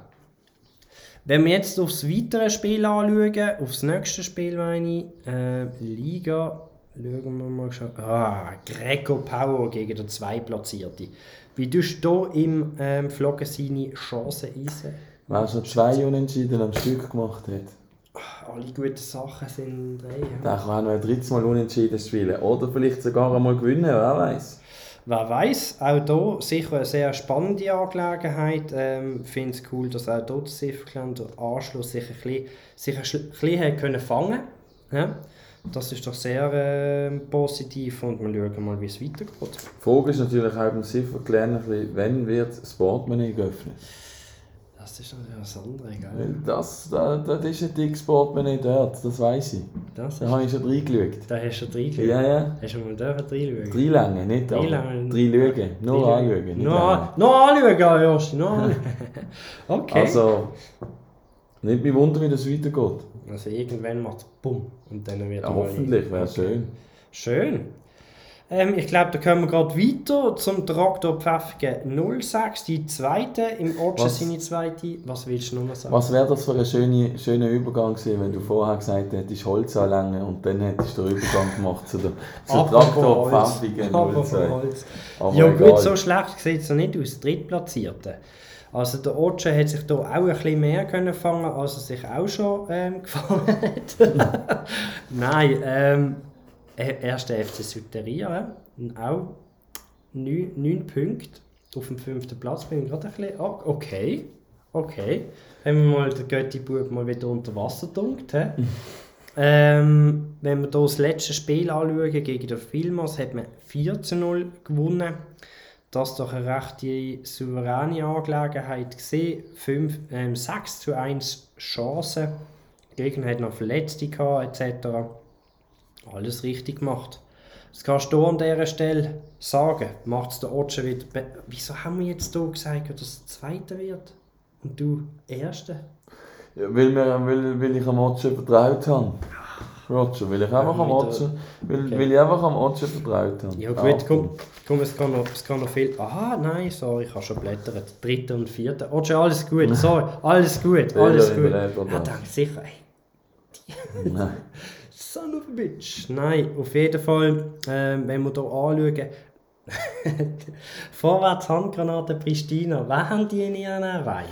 Wenn wir jetzt aufs weitere Spiel anschauen, aufs nächste Spiel meine ich, äh, Liga, schauen wir mal. Ah, Greco Power gegen den Zweitplatzierte. Wie tust du hier im ähm, Floggen seine Chancen einsehen? Wer schon zwei Unentschieden am Stück gemacht hat, Alle guten Sachen sind drei. Ja. der kann auch noch ein drittes Mal Unentschieden spielen. Oder vielleicht sogar einmal gewinnen, wer weiß. Wer weiß, auch hier sicher eine sehr spannende Angelegenheit. Ähm, Ich finde es cool, dass auch hier der Sifkland der Anschluss sich ein bisschen, sich ein bisschen fangen ja? Das ist doch sehr ähm, positiv und wir schauen mal, wie es weitergeht. Die Frage ist natürlich auch beim Ziffer gelernt, wann wird das Portemonnaie geöffnet? Das ist natürlich das andere, gell? Das, da, das ist ein dickes Portemonnaie dort, das weiß ich. Das Da habe ich schon reingeschaut. da hast du reingeschaut. Ja, ja. Hast du mal dürfen reinschauen? Drei Länge, nicht Drei aber. Länge. Drei Lügen. Nur Drei anschauen. Nur, nur anschauen, Jost, nur anschauen. Okay. Also, nicht mich wundern, wie das weitergeht. Also irgendwann macht es Bumm und dann wird Ja, hoffentlich, wäre schön. Schön. Ähm, ich glaube, da kommen wir gerade weiter zum Traktor Pfäffigen 06, die zweite, im Ortschen Was? seine zweite. Was willst du noch sagen? Was wäre das für ein schöner, schöner Übergang gewesen, wenn du vorher gesagt hättest, Holz anlängen und dann hättest du den Übergang gemacht zu der, Aber Traktor Aber 02. Holz. Aber ja egal. gut, so schlecht sieht es ja nicht aus, Drittplatzierte. Also der Otsche hat sich da auch ein bisschen mehr können fangen, als er sich auch schon ähm, gefangen hat. Nein, ähm, er- erster FC Südteria, und auch 9, 9 Punkte auf dem fünften Platz. Bin ich gerade ein bisschen, ah, okay, okay. Haben wir mal den Götti-Bub mal wieder unter Wasser gedunkt. Ähm, wenn wir hier das letzte Spiel anschauen, gegen den Filmers, hat man 4 zu 0 gewonnen. Das doch eine recht souveräne Angelegenheit gesehen. 5, ähm, 6 zu 1 Chancen. Der Gegner hat noch Verletzte gehabt, etc. Alles richtig gemacht. Das kannst du an dieser Stelle sagen. Macht es der Otsche wieder. Wieso haben wir jetzt hier gesagt, dass es Zweiter wird? Und du Erster? Ja, weil, wir, weil, weil ich am Otsche vertraut habe. Roger, weil ich einfach am Otsche, weil, okay. weil ich einfach am Otsche vertraut habe. Ja gut, komm, komm es, kann noch, es kann noch viel... Aha, nein, sorry, ich habe schon blättert. Dritter und vierter. Otsche, alles gut, sorry, alles gut, alles gut. Ja, danke, sicher. Ey. Nein. Son of a bitch. Nein, auf jeden Fall, äh, wenn wir hier anschauen, Vorwärts Handgranate Pristina, wer haben die in ihren Reihen?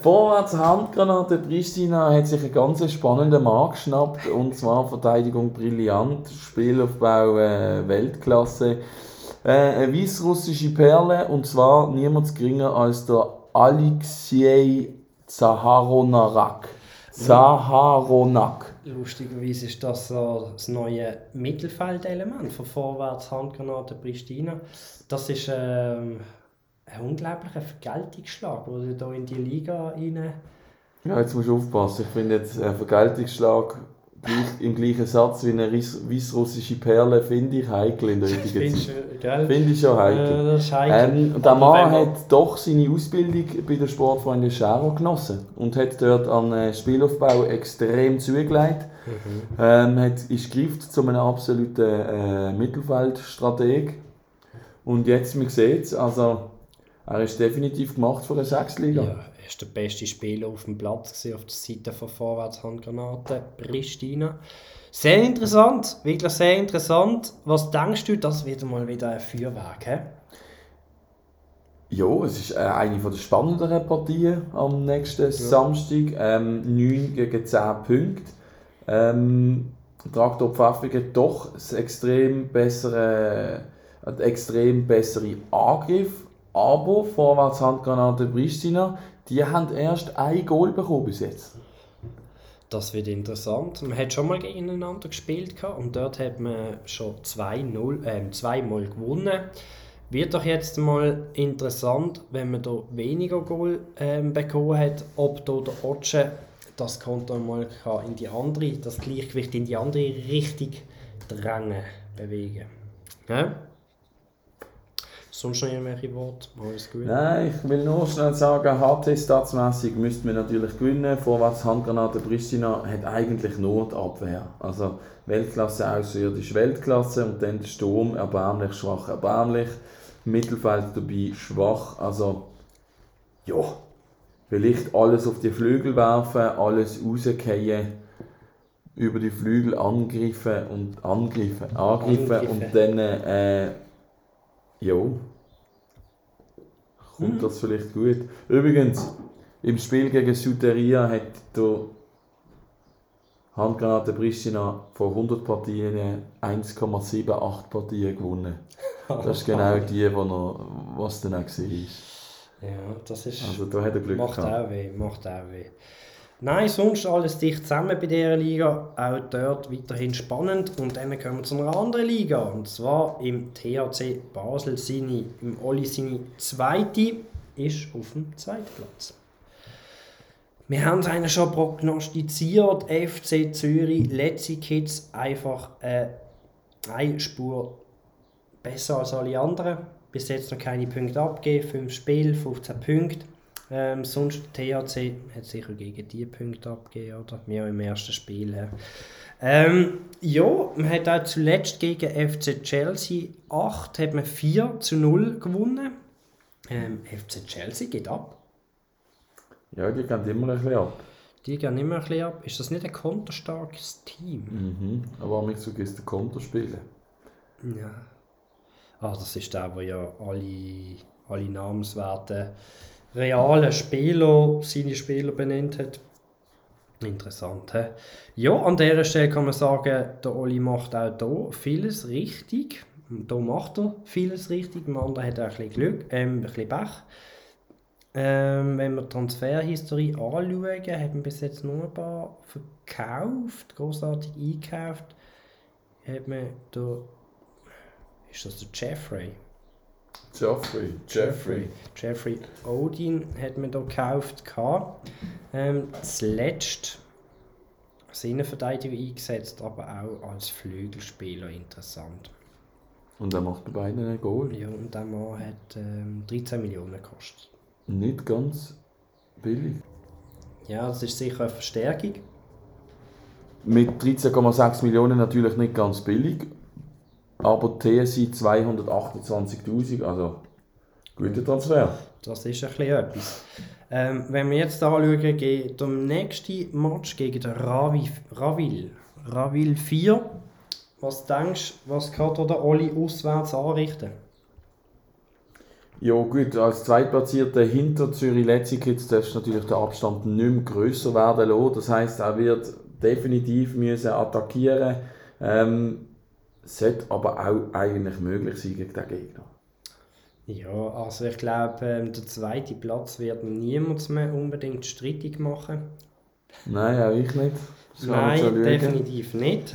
Vorwärts Handgranate Pristina hat sich einen ganz spannenden Mann geschnappt, und zwar Verteidigung brillant, Spielaufbau äh, Weltklasse. Äh, eine weißrussische Perle, und zwar niemand geringer als der Alexei Zaharonarak. Zaharonak. Lustigerweise ist das so das neue Mittelfeldelement von Vorwärts Handgranate Pristina. Das ist ähm, ein unglaublicher Vergeltungsschlag, den du hier in die Liga rein. Ja, jetzt musst du aufpassen. Ich finde jetzt ein Vergeltungsschlag gleich, im gleichen Satz wie eine weißrussische Perle finde ich heikel in der heutigen Zeit. Finde ich schon heikel. ist heikel. Ähm, der Mann hat doch seine Ausbildung bei der Sportfreunde Schero genossen und hat dort an den Spielaufbau extrem zugelegt. Mhm. Ähm, hat, ist greift zu einem absoluten äh, Mittelfeldstrateg. Und jetzt, man sieht es, also er ist definitiv gemacht für eine Sechsliga. Ja, er ist der beste Spieler auf dem Platz gewesen, auf der Seite von Vorwärtshandgranaten, Pristina. Sehr interessant, wirklich sehr interessant. Was denkst du, das wird mal wieder ein Feuerwerk? He? Ja, es ist äh, eine der spannenderen Partien am nächsten ja. Samstag. Ähm, 9 gegen 10 Punkte. Ähm, Traktor Pfäffigen doch ein extrem bessere, ein extrem bessere Angriff aber vorwärts Handgranate Pristina, die haben erst ein Goal bekommen bis jetzt. Das wird interessant. Man hat schon mal gegeneinander gespielt und dort hat man schon 2-0, äh, zweimal gewonnen. Wird doch jetzt mal interessant, wenn man da weniger Goal äh, bekommen hat, ob da der Otsche das Konto mal in die andere, das Gleichgewicht in die andere Richtung drängen, bewegen. Ja? Sonst noch irgendwelche Worte? Alles gut? Nein, ich will nur schnell sagen, HT-Statsmässig müssten wir natürlich gewinnen. Vorwärts Handgranate Pristina hat eigentlich nur die Abwehr. Also Weltklasse außerirdisch Weltklasse und dann der Sturm erbärmlich, schwach, erbärmlich. Mittelfeld dabei schwach. Also ja, vielleicht alles auf die Flügel werfen, alles rausgehen über die Flügel angreifen und angreifen, angreifen und dann äh, ja. Kommt mhm. das vielleicht gut? Übrigens, im Spiel gegen Suteria hat der Handgranate Pristina von 100 Partien 1,78 Partien gewonnen. Das ist genau die, wo er, was dann auch war. Ja, das ist. Also da hat er Glück macht gehabt. auch weh, macht auch weh. Nein, sonst alles dicht zusammen bei dieser Liga. Auch dort weiterhin spannend. Und dann kommen wir zu einer anderen Liga. Und zwar im THC Basel. Seine, Im Oli seine zweite ist auf dem zweiten Platz. Wir haben es schon prognostiziert. FC Zürich, letzte Kids, einfach äh, eine Spur besser als alle anderen. Bis jetzt noch keine Punkte abgegeben. 5 Spiele, 15 Punkte. Ähm, sonst THC hat sicher gegen die Punkte abgegeben, oder? Wir im ersten Spiel. Ähm, ja, man hat auch zuletzt gegen FC Chelsea 8 hat man 4 zu 0 gewonnen. Ähm, FC Chelsea geht ab. Ja, die gehen immer ein bisschen ab. Die gehen immer ein bisschen ab. Ist das nicht ein konterstarkes Team? Mhm, aber am so gehst du Konterspielen. Ja. Ah, das ist der, wo ja alle, alle Namenswerte realen Spieler seine Spieler benannt hat. Interessant. He? Ja, an dieser Stelle kann man sagen, der Oli macht auch hier vieles richtig. Hier macht er vieles richtig, im anderen hat er ein bisschen Glück, ähm, ein bisschen Pech. Ähm, wenn wir die Transferhistorie anschauen, haben wir bis jetzt nur ein paar verkauft, großartig eingekauft. Hat man da. Ist das der Jeffrey? Jeffrey. Jeffrey. Jeffrey Odin hat man da gekauft. Ähm, zuletzt als Innenverteidiger eingesetzt, aber auch als Flügelspieler interessant. Und er macht bei beiden ein Goal. Ja, und der Mann hat ähm, 13 Millionen gekostet. Nicht ganz billig. Ja, das ist sicher eine Verstärkung. Mit 13,6 Millionen natürlich nicht ganz billig. Aber TSI 228.000, also guter Transfer. Das ist ein bisschen etwas. Ähm, wenn wir jetzt anschauen, geht am nächsten Match gegen den Ravi, Ravil. Ravil 4. Was denkst du, was kann der Oli auswärts anrichten? Ja gut, als Zweitplatzierter hinter Zürich Letzikitz darfst du natürlich der Abstand nicht mehr grösser werden lassen. Das heisst, er wird definitiv müssen attackieren ähm, sollte aber auch eigentlich möglich sein gegen den Gegner. Ja, also ich glaube, ähm, der zweite Platz wird niemand mehr unbedingt strittig machen. Nein, auch ich nicht. Das Nein, definitiv nicht.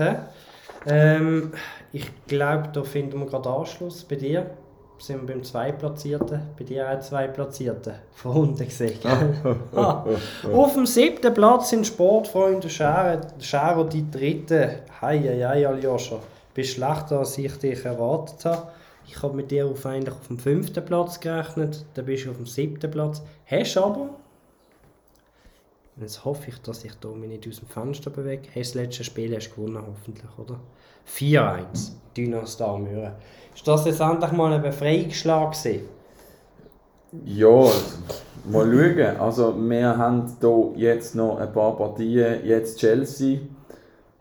Ähm, ich glaube, da finden wir gerade Anschluss bei dir. Sind wir beim Zweitplatzierten, bei dir auch Zweitplatzierten. Von unten gesehen. Auf dem siebten Platz sind Sportfreunde Scherer, Scherer die dritte. Hei, hei, hei, Aljoscha. Bist schlechter, als ich dich erwartet habe. Ich habe mit dir auf, eigentlich auf dem fünften Platz gerechnet, dann bist du auf dem siebten Platz. Hast aber, jetzt hoffe ich, dass ich mich nicht aus dem Fenster bewege, hast das letzte Spiel hast gewonnen, hoffentlich, oder? 4-1, Dynastar Mühren. Ist das jetzt endlich mal ein Befreiungsschlag gewesen? Ja, mal schauen. Also wir haben hier jetzt noch ein paar Partien. Jetzt Chelsea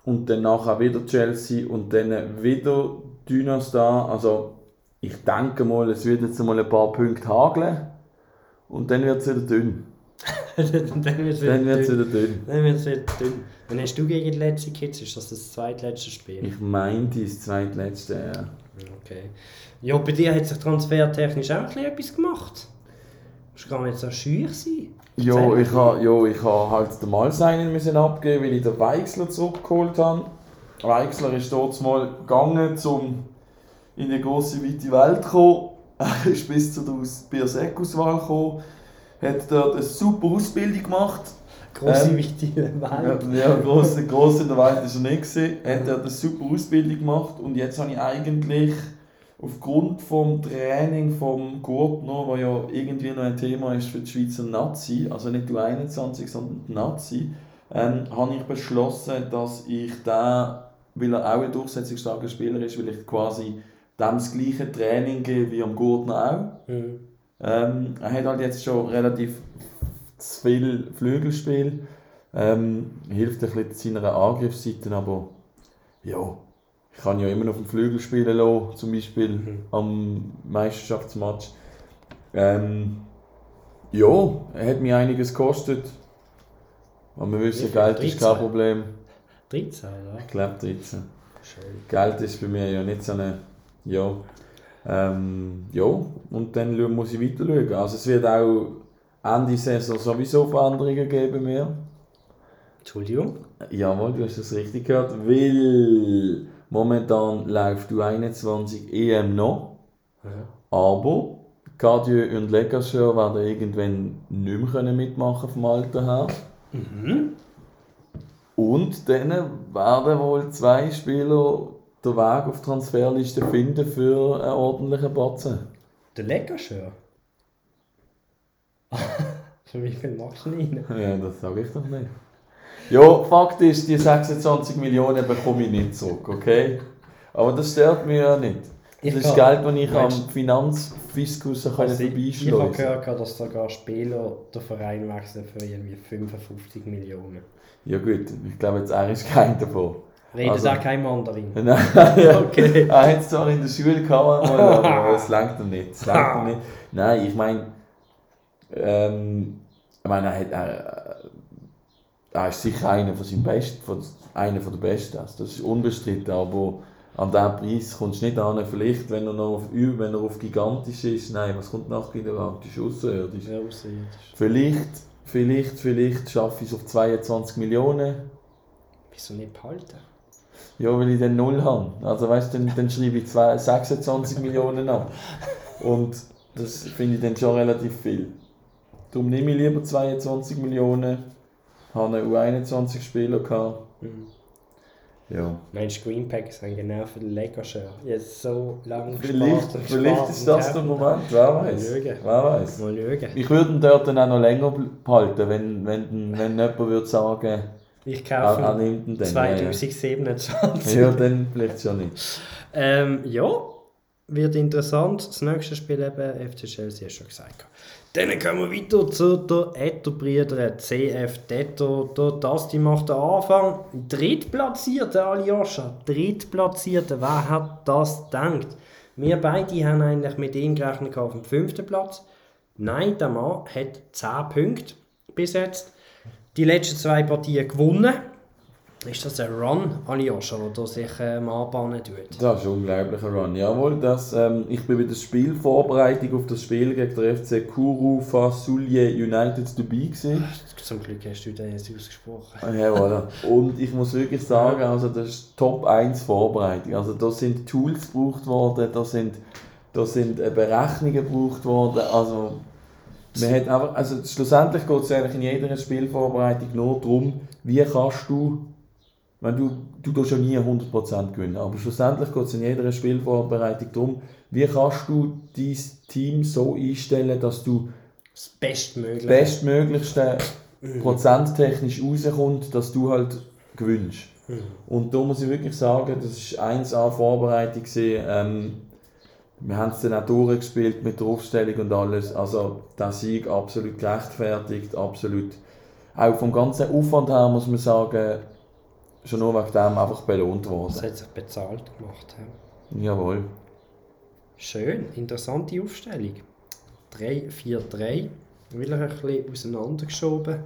und dann nachher wieder Chelsea und dann wieder Dynastar. Also ich denke mal, es wird jetzt mal ein paar Punkte hageln und dann wird es wieder dünn. dann wird es wieder, Dann wird es wieder dünn. Dann wird's wieder dünn. Wann hast du gegen die letzte Kids? Ist das das zweitletzte Spiel? Ich meinte das zweitletzte. Ja. Okay. Ja, bei dir hat sich transfertechnisch auch etwas gemacht. Du gar nicht so schüch sein. Ja, Erzähl. ich habe ja, ich ha halt den Malseinen müssen abgeben, weil ich den Weixler zurückgeholt habe. Weixler ist dort mal gegangen, um in die große weite Welt zu kommen. Er ist bis zu der Aus- Biosec-Auswahl gekommen, hat dort eine super Ausbildung gemacht. Grosse Ähm, wichtige Ja, Welt. ja gross, gross in der Welt ist er nicht gewesen. Hat dort eine super Ausbildung gemacht und jetzt habe ich eigentlich aufgrund vom Training vom Gurtner, wo ja irgendwie noch ein Thema ist für die Schweizer Nazi, also nicht die 21, sondern die Nazi, ähm, habe ich beschlossen, dass ich da, weil er auch ein durchsetzungsstarker Spieler ist, will ich quasi dem das gleiche Training geben wie am Gurtner auch. Mhm. Ähm, er hat halt jetzt schon relativ zu viel Flügelspiel. Ähm, hilft ein bisschen seiner Angriffsseite, aber ja, ich kann ja immer auf dem Flügel spielen lassen, zum Beispiel Mhm. am Meisterschaftsmatch. Ähm, ja, hat mir einiges gekostet. Aber wir wissen? Geld ist 13? kein Problem. 13, oder? Ich glaube 13. Schön. Geld ist bei mir ja nicht so eine. Ja. Ähm, ja, und dann muss ich weiter schauen. Also es wird auch Ende Saison sowieso Veränderungen geben mir. Entschuldigung. Jawohl, du hast das richtig gehört. Weil momentan läuft du 21 EM noch. Aber Cardieu und Legascher werden irgendwann nicht mehr mitmachen vom Alter her. Mhm. Und dann werden wohl zwei Spieler den Weg auf die Transferliste finden für einen ordentlichen Batzen. Der Leckerschör. Für wie viel machst du rein? Ja, das sage ich doch nicht. Ja, Fakt ist, die 26 Millionen bekomme ich nicht zurück, okay? Aber das stört mich ja nicht. Das Ich ist kann- Geld, das ich am Finanzfiskus Also, ich habe gehört, dass sogar Spieler den Verein wechseln für irgendwie 55 Millionen. Ja gut, ich glaube jetzt er ist kein davon. Redet Also- auch kein Mandarin. Nein, ja. Okay. Er hat es zwar in der Schule gehabt, aber es langt ihm nicht. Es langt ihm nicht. Nein, ich meine, ähm, ich meine, er, hat, er, er ist sicher einer von seinen Besten, von, einer von der Besten. Also das ist unbestritten, aber an diesen Preis kommst du nicht an. Vielleicht, wenn er noch auf, wenn er auf gigantisch ist, nein, was kommt nach gigantisch? Außerirdisch. Ja, außerirdisch. Vielleicht, vielleicht, vielleicht schaffe ich es auf 22 Millionen. Wieso nicht behalten? Ja, weil ich dann null habe. Also weißt du, dann, dann schreibe ich zwei, 26 Millionen ab. Und das finde ich dann schon relativ viel. Darum nehme ich lieber 22 Millionen, habe einen U21-Spieler gehabt. Mhm. Ja. Meinst du, Greenpack sind genau für den Lego-Shirt? Jetzt so lange Vielleicht, gespart vielleicht gespart ist das der. Moment, wer weiß. Wer weiß. Mal schauen. Ich würde ihn dort dann auch noch länger behalten, wenn, wenn, wenn jemand würde sagen, Ich er, kaufe er ihn nimmt ihn dann. Ja, 2027. ja. ja, dann vielleicht schon nicht. Ähm, ja, wird interessant. Das nächste Spiel eben, FC Chelsea, hast du schon gesagt. Dann kommen wir weiter zu der Etto-Brüder CF Detto. Der Dasti macht den Anfang. Drittplatzierte Aljoscha, Drittplatzierte. Wer hat das gedacht? Wir beide haben eigentlich mit ihm gerechnet auf dem fünften Platz. Nein, der Mann hat 10 Punkte bis. Die letzten zwei Partien gewonnen. Ist das ein Run, Aljoscha, der sich ähm, anbahnen tut? Das ist ein unglaublicher Run. Jawohl, das, ähm, ich bin bei der Spielvorbereitung auf das Spiel gegen den FC Kuru Fasulje United dabei gewesen. Zum Glück hast du den jetzt ausgesprochen. Ja, voilà. Und ich muss wirklich sagen, also das ist Top 1 Vorbereitung. Also da sind Tools gebraucht worden, da sind, da sind äh, Berechnungen gebraucht worden. Also, man hat einfach, also schlussendlich geht es eigentlich in jeder Spielvorbereitung nur darum, wie kannst du, wenn du, du tust ja nie 100% gewinnen, aber schlussendlich geht es in jeder Spielvorbereitung darum, wie kannst du dein Team so einstellen, dass du Das Bestmögliche. bestmöglichste prozenttechnisch rauskommt, dass du halt gewinnst. Mhm. Und da muss ich wirklich sagen, das war 1A Vorbereitung. gewesen. Ähm, wir haben es dann auch durchgespielt mit der Aufstellung und alles. Also der Sieg absolut gerechtfertigt, absolut. Auch vom ganzen Aufwand her muss man sagen, schon nur wegen dem einfach belohnt Das worden. hat sich bezahlt gemacht. Ja. Jawohl. Schön, interessante Aufstellung. 3-4-3. Will ein bisschen auseinandergeschoben.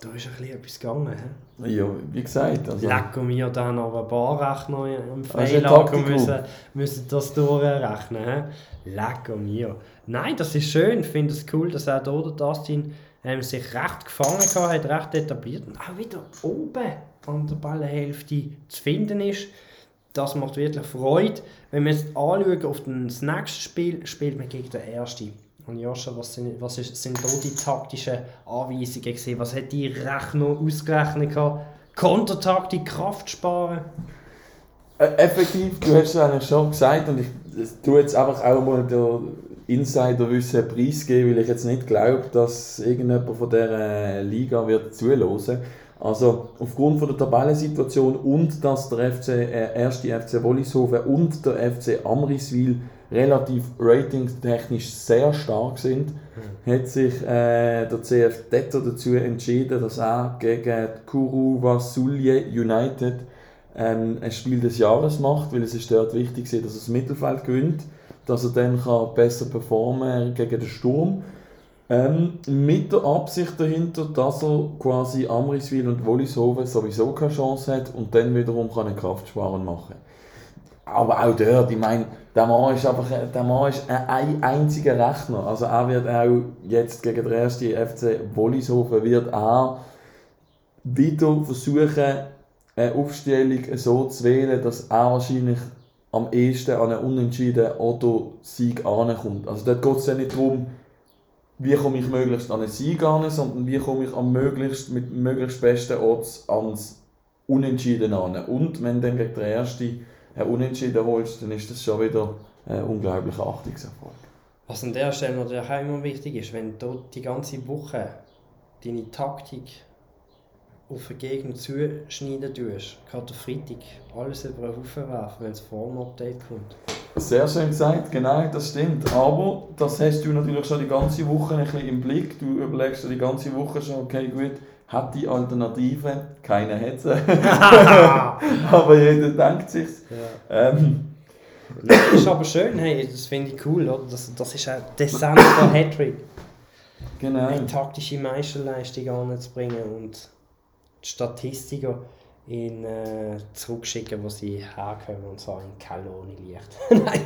Da ist ein bisschen etwas gegangen. He? Ja, wie gesagt. Also, Lecker mir dann aber ein paar Rechner im Das Freilager müssen, müssen das durchrechnen. he? Lecker mir. Nein, das ist schön. Ich finde es cool, dass auch hier der Dustin ähm, sich recht gefangen hat, recht etabliert und auch wieder oben an der Ballenhälfte zu finden ist. Das macht wirklich Freude. Wenn wir jetzt anschauen auf das nächste Spiel, spielt man gegen den ersten. Und Joscha, was sind, was ist, sind da die taktischen Anweisungen gewesen? Was hat die Rechner ausgerechnet gehabt? Kontertaktik, Kraft sparen? Äh, Effektiv, du hast es eigentlich schon gesagt und ich tue jetzt einfach auch mal der Insiderwissen preisgeben, weil ich jetzt nicht glaube, dass irgendjemand von dieser Liga wird zuhören. Also aufgrund von der Tabellensituation und dass der FC, äh, erste FC Wollishofen und der FC Amriswil relativ ratingtechnisch sehr stark sind, hat sich äh, der CF Detto dazu entschieden, dass er gegen Kuru Vasulje United ähm, ein Spiel des Jahres macht, weil es ist dort wichtig ist, dass er das Mittelfeld gewinnt, dass er dann kann besser performen gegen den Sturm. Ähm, mit der Absicht dahinter, dass er quasi Amriswil und Wollishofen sowieso keine Chance hat und dann wiederum kann er Kraftsparen machen. Aber auch dort, ich meine, der Mann ist einfach der Mann ist ein, ein einziger Rechner. Also er wird auch jetzt gegen den ersten FC Wollishofen wird er wieder versuchen, eine Aufstellung so zu wählen, dass er wahrscheinlich am ehesten an einen Unentschieden oder Sieg ankommt. Also dort geht es ja nicht darum, wie komme ich möglichst an einen Sieg sondern wie komme ich am möglichst, mit möglichst besten Odds ans Unentschieden an. Und wenn du dann gegen den ersten ein Unentschieden holst, dann ist das schon wieder ein unglaublicher Achtungserfolg. Was an der Stelle natürlich auch immer wichtig ist, wenn du die ganze Woche deine Taktik auf den Gegner zuschneiden tust, gerade der Freitag alles über den Haufen werfen, wenn es vor dem Update kommt. Sehr schön gesagt, genau, das stimmt. Aber das hast du natürlich schon die ganze Woche ein bisschen im Blick. Du überlegst dir die ganze Woche schon, okay, gut, hat die Alternative? Keiner hat sie. aber jeder denkt sich. Ja. Ähm, Das ist aber schön, hey, das finde ich cool, oder? Das, das ist Essenz von Hattrick. genau. Eine taktische Meisterleistung anzubringen und die Statistiker in, äh, zurückschicken, wo sie herkommen, und zwar in Keller ohne Licht. Nein.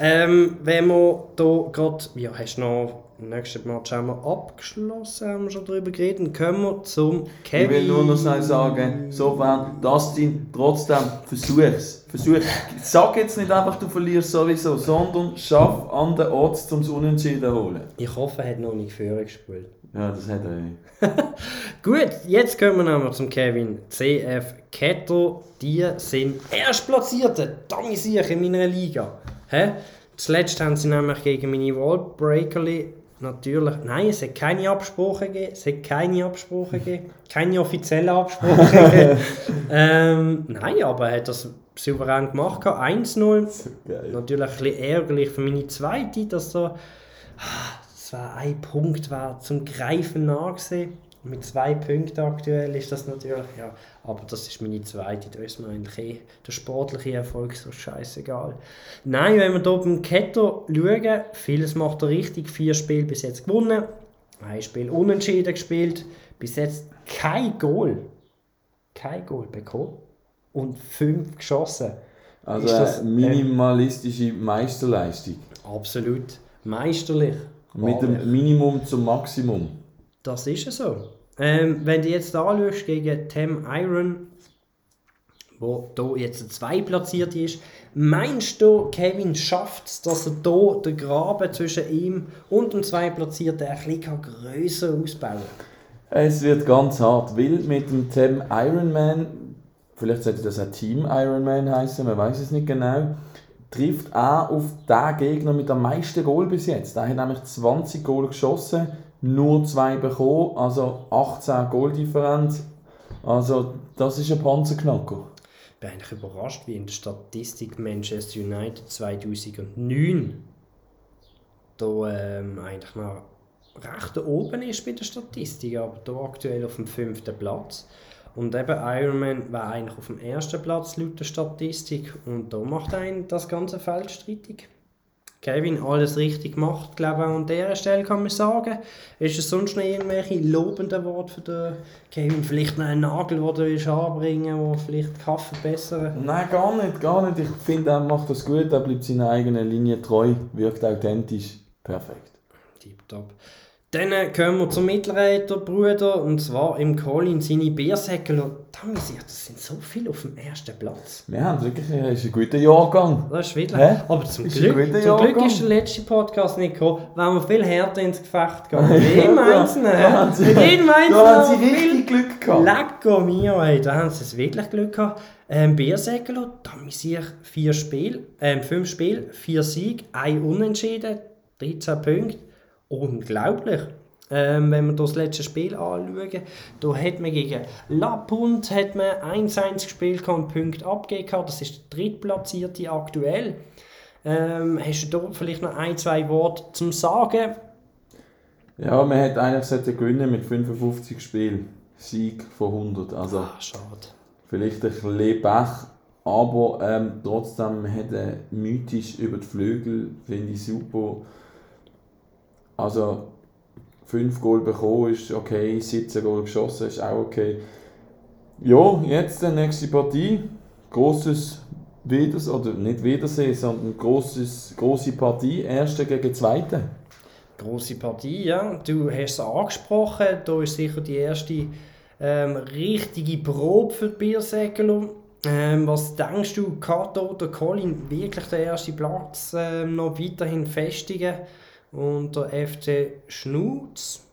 Ähm, wenn wir hier gerade, ja, hast du noch, im nächsten Match haben wir abgeschlossen, haben wir schon darüber geredet, dann kommen wir zum Kevin. Ich will nur noch schnell sagen, sofern, Dustin, trotzdem, versuch's. Versuch. Sag jetzt nicht einfach, du verlierst sowieso, sondern schaff an den Ort, um das Unentschieden zu holen. Ich hoffe, er hat noch nicht Führer gespielt. Ja, das hat er. Gut, jetzt kommen wir nämlich zum Kevin. CF Ketter, die sind Erstplatzierte, damit sicher in meiner Liga. Hä? Zuletzt haben sie nämlich gegen meine Wallbreakerli natürlich. Nein, es hat keine Absprache gegeben. Es hat keine Absprache gegeben. Keine offizielle Absprache gegeben. ähm, nein, aber er hat das souverän gemacht. 1-0. Geil. Natürlich ein bisschen ärgerlich für meine zweite, dass da. Das war ein Punkt, war zum Greifen nah gewesen. Mit zwei Punkten aktuell ist das natürlich, ja. Aber das ist meine zweite, da ist mir eigentlich eh der sportliche Erfolg so scheißegal. Nein, wenn wir hier beim Ketter schauen, vieles macht er richtig. Vier Spiele bis jetzt gewonnen, ein Spiel unentschieden gespielt, bis jetzt kein Goal. Kein Goal bekommen und fünf geschossen. Also Ist das, eine minimalistische Meisterleistung. Absolut meisterlich. Mit dem Minimum zum Maximum. Das ist es so. Ähm, wenn du jetzt anschaust gegen Tem Iron, wo da jetzt zwei platziert ist, meinst du, Kevin schafft es, dass er da den Graben zwischen ihm und dem zweitplatzierten ein bisschen grösser ausbauen kann? Es wird ganz hart, weil mit dem Tem Ironman, vielleicht sollte das ein Team Ironman heißen, man weiß es nicht genau, trifft er auf den Gegner mit am meisten Goal bis jetzt. Der hat nämlich 20 Goal geschossen, nur zwei bekommen, also 18 Goal-Differenz. Also das ist ein Panzerknacker. Ich bin eigentlich überrascht, wie in der Statistik Manchester United 2009 da ähm, eigentlich noch recht oben ist bei der Statistik, aber da aktuell auf dem fünften Platz. Und eben Ironman war eigentlich auf dem ersten Platz laut der Statistik und da macht einen das ganze Feld streitig. Kevin, alles richtig gemacht, glaube ich, an dieser Stelle kann man sagen. Ist es sonst noch irgendwelche lobenden Worte für den Kevin? Vielleicht noch einen Nagel, den du willst anbringen willst, der vielleicht Kaffee bessern Nein, gar nicht, gar nicht. Ich finde, er macht das gut, er bleibt seiner eigenen Linie treu, wirkt authentisch. Perfekt. Tipptopp. Dann kommen wir zum Mittelreiter-Bruder, und zwar im Colin seine Biersäckel. Damit das sind so viele auf dem ersten Platz. Wir haben wirklich äh, ist ein guter Jahrgang. Das ist wirklich. Aber zum, Ist Glück, zum Glück ist der letzte Podcast nicht gekommen, weil wir viel härter ins Gefecht gehen. Mit jedem Einzelnen. Mit jedem Einzelnen. Da haben sie viel- richtig Glück gehabt. Lecco mio, ey, da haben sie es wirklich Glück gehabt. Ähm, Biersäckelo, da haben wir vier Spiele, ähm, fünf Spiele, vier Siege, ein Unentschieden, 13 Punkte. Unglaublich. Ähm, wenn wir das letzte Spiel anschauen, da hat man gegen man 1-1 gespielt, kann einen Punkt abgegeben, das ist der drittplatzierte aktuell. Ähm, hast du da vielleicht noch ein, zwei Worte zum Sagen? Ja, man hätte eigentlich gewinnen mit 55 Spielen. Sieg von 100. Also Ah, schade. vielleicht ein Pech, aber ähm, trotzdem hat er mythisch über die Flügel, finde ich super. Also 5 Goal bekommen ist okay, 17 Goal geschossen ist auch okay. Ja, jetzt die nächste Partie. Großes Wiedersehen, oder nicht Wiedersehen, sondern großes, große Partie. Erste gegen Zweite. Grosse Partie, ja. Du hast es angesprochen, da ist sicher die erste ähm, richtige Probe für die Biersäckelung. Ähm, was denkst du, kann da der Colin wirklich den ersten Platz ähm, noch weiterhin festigen? Und der FC Schnutz,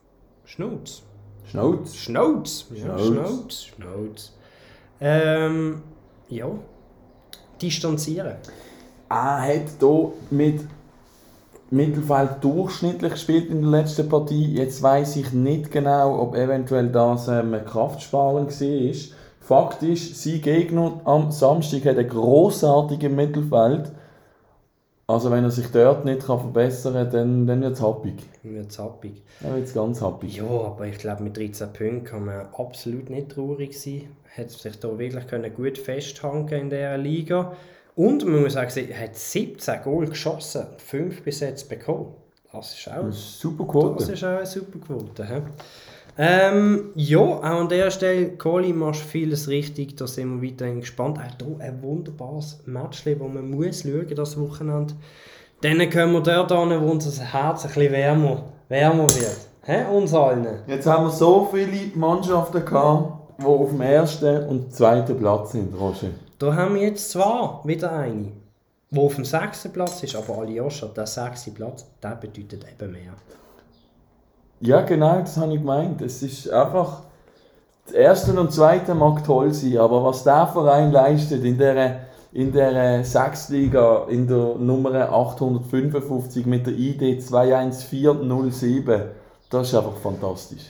Schnutz, Schnauz. Schnauz, ja, Schnauz. Ähm, ja, distanzieren. Er hat hier mit Mittelfeld durchschnittlich gespielt in der letzten Partie. Jetzt weiß ich nicht genau, ob eventuell das ähm, Kraftsparen war. Fakt ist, sein Gegner am Samstag hat ein grossartiges Mittelfeld. Also wenn er sich dort nicht kann verbessern kann, dann, dann wird es happig. Wird zappig. Dann wird es ganz happig. Ja, aber ich glaube, mit 13 Punkten kann man absolut nicht traurig sein. Hat sich da wirklich können gut festhalten in dieser Liga. Und man muss sagen, er hat 17 Goal geschossen, 5 bis jetzt bekommen. Das ist auch, Das ist Super das Quote. ist auch eine super Quote. hä? Ähm, ja, auch an der Stelle, Kohli, machst vieles richtig, da sind wir weiterhin gespannt. Auch hier ein wunderbares Match, das man muss schauen das Wochenende. Dann kommen wir dort an, wo unser Herz ein bisschen wärmer, wärmer wird. Hä? Uns allen. Jetzt haben wir so viele Mannschaften gehabt, die auf dem ersten und zweiten Platz sind, Roger. Da haben wir jetzt zwar wieder eine, die auf dem sechsten Platz ist, aber Aljoscha, der sechste Platz, der bedeutet eben mehr. Ja, genau, das habe ich gemeint. Es ist einfach. Das erste und zweite mag toll sein, aber was der Verein leistet in der, in der Sechsliga, in der Nummer 855 mit der ID 21407, das ist einfach fantastisch.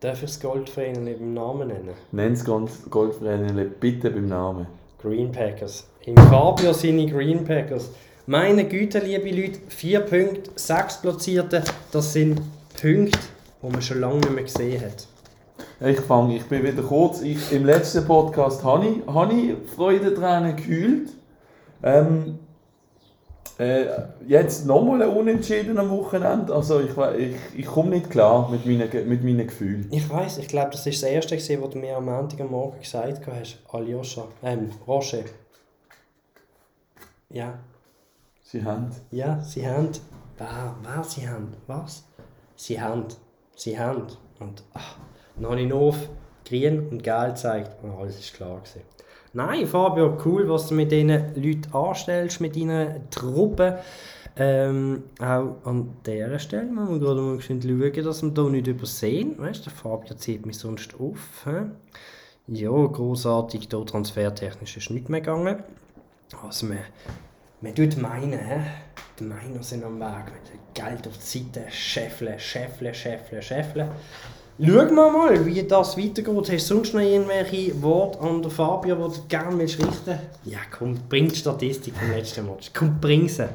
Darf ich das Goldverein nicht beim Namen nennen? Nenn es Goldverein bitte beim Namen. Green Packers. Im Fabio seine Green Packers. Meine Güte, liebe Leute, vier Punkte, sechs Platzierte, das sind Punkte, die man schon lange nicht mehr gesehen hat. Ich fange, ich bin wieder kurz. Ich, Im letzten Podcast habe ich, habe ich Freudentränen gekühlt. Ähm, äh, jetzt nochmal ein Unentschieden am Wochenende. Also ich, ich, ich komme nicht klar mit meinen, mit meinen Gefühlen. Ich weiß, ich glaube, das ist das erste, gewesen, was du mir am Montag am Morgen gesagt hast. Aljoscha, ähm, Roger. Ja. Sie haben? Ja, sie haben. Wer, wer sie haben? Was? Sie haben, sie haben. Und ach, dann habe ich noch auf grün und gelb gezeigt und alles ist klar gewesen. Nein, Fabio, cool, was du mit diesen Leuten anstellst, mit deinen Truppen. Ähm, auch an dieser Stelle müssen wir gerade mal schauen, dass wir hier nicht übersehen. Weißt du, der Fabio zieht mich sonst auf. He? Ja, großartig, hier transfertechnisch ist nicht mehr gegangen. Also man, man tut meinen, he? die Miner sind am Weg. Geld auf die Seite, scheffeln, scheffeln, scheffeln, scheffeln. Schauen wir mal, wie das weitergeht. Hast du sonst noch irgendwelche Worte an der Fabio, die du gerne willst richten Ja, komm, bring die Statistik vom letzten Match. Komm, bring sie.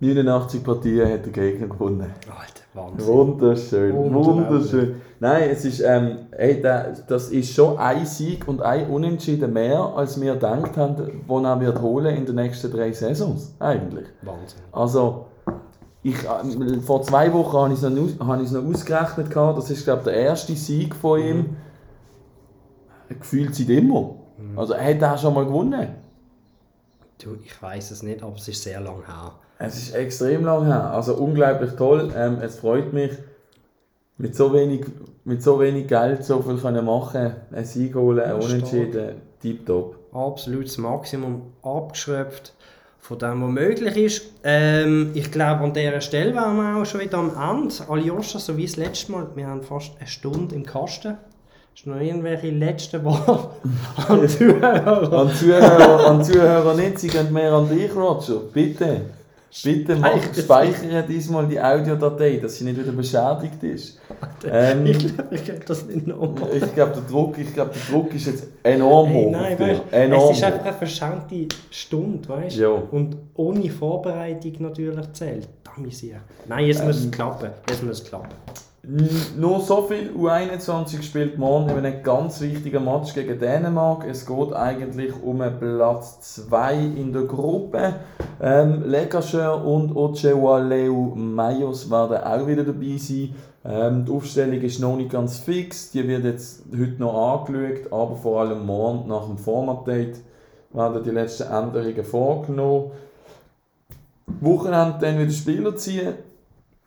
89 Partien hat der Gegner gewonnen. Alter, Wahnsinn. Wunderschön, wunderschön. Nein, es ist, ähm, ey, das ist schon ein Sieg und ein Unentschieden mehr, als wir gedacht haben, wo er wird holen in den nächsten drei Saisons, eigentlich. Wahnsinn. Also, ich, äh, vor zwei Wochen habe ich es noch, habe ich noch ausgerechnet, gehabt. das ist, glaube der erste Sieg von ihm. Mhm. Gefühlt seit immer. Mhm. Also, er hat auch schon mal gewonnen. Du, ich weiß es nicht, aber es ist sehr lang her. Es ist extrem lang her. Also unglaublich toll. Ähm, es freut mich, mit so wenig, mit so wenig Geld so viel können machen Ein Sieg holen, ein Unentschieden, tipptopp. Absolutes Maximum abgeschöpft von dem, was möglich ist. Ähm, ich glaube, an dieser Stelle waren wir auch schon wieder am Ende. Aljoscha, so wie das letzte Mal, wir haben fast eine Stunde im Kasten. Hast du noch irgendwelche letzten Worte an Zuhörer? an Zuhörer, an Zuhörer nicht, sie gehen mehr an dich, Roger. Bitte. Bitte mach, speichere diesmal die Audiodatei, dass sie nicht wieder beschädigt ist. Ähm, ich glaube, ich glaube das nicht nochmal. Ich glaube, der, Druck, glaub, der Druck ist jetzt enorm hey, hoch. Nein, weißt, enorm es ist einfach eine verschenkte Stunde, weißt du? Und ohne Vorbereitung natürlich zählt. Nein, jetzt ähm, muss es ähm, klappen. Jetzt muss es klappen. Nur so viel, U21 spielt morgen eben einen ganz wichtigen Match gegen Dänemark. Es geht eigentlich um Platz 2 in der Gruppe. Ähm, Lekascher und Ochewaleu Mayos werden auch wieder dabei sein. Ähm, die Aufstellung ist noch nicht ganz fix, die wird jetzt heute noch angeschaut, aber vor allem morgen nach dem Format-Date werden die letzten Änderungen vorgenommen. Wochenende dann wieder Spieler ziehen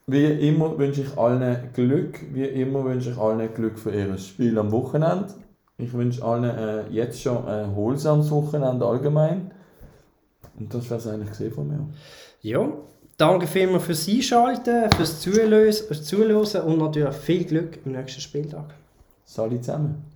wie immer wünsche ich allen Glück, wie immer wünsche ich allen Glück für ihr Spiel am Wochenende. Ich wünsche allen äh, jetzt schon ein holsames Wochenende allgemein. Und das wäre es eigentlich gesehen von mir. Ja, danke vielmals fürs Einschalten, fürs Zuhören und natürlich viel Glück im nächsten Spieltag. Salut zusammen.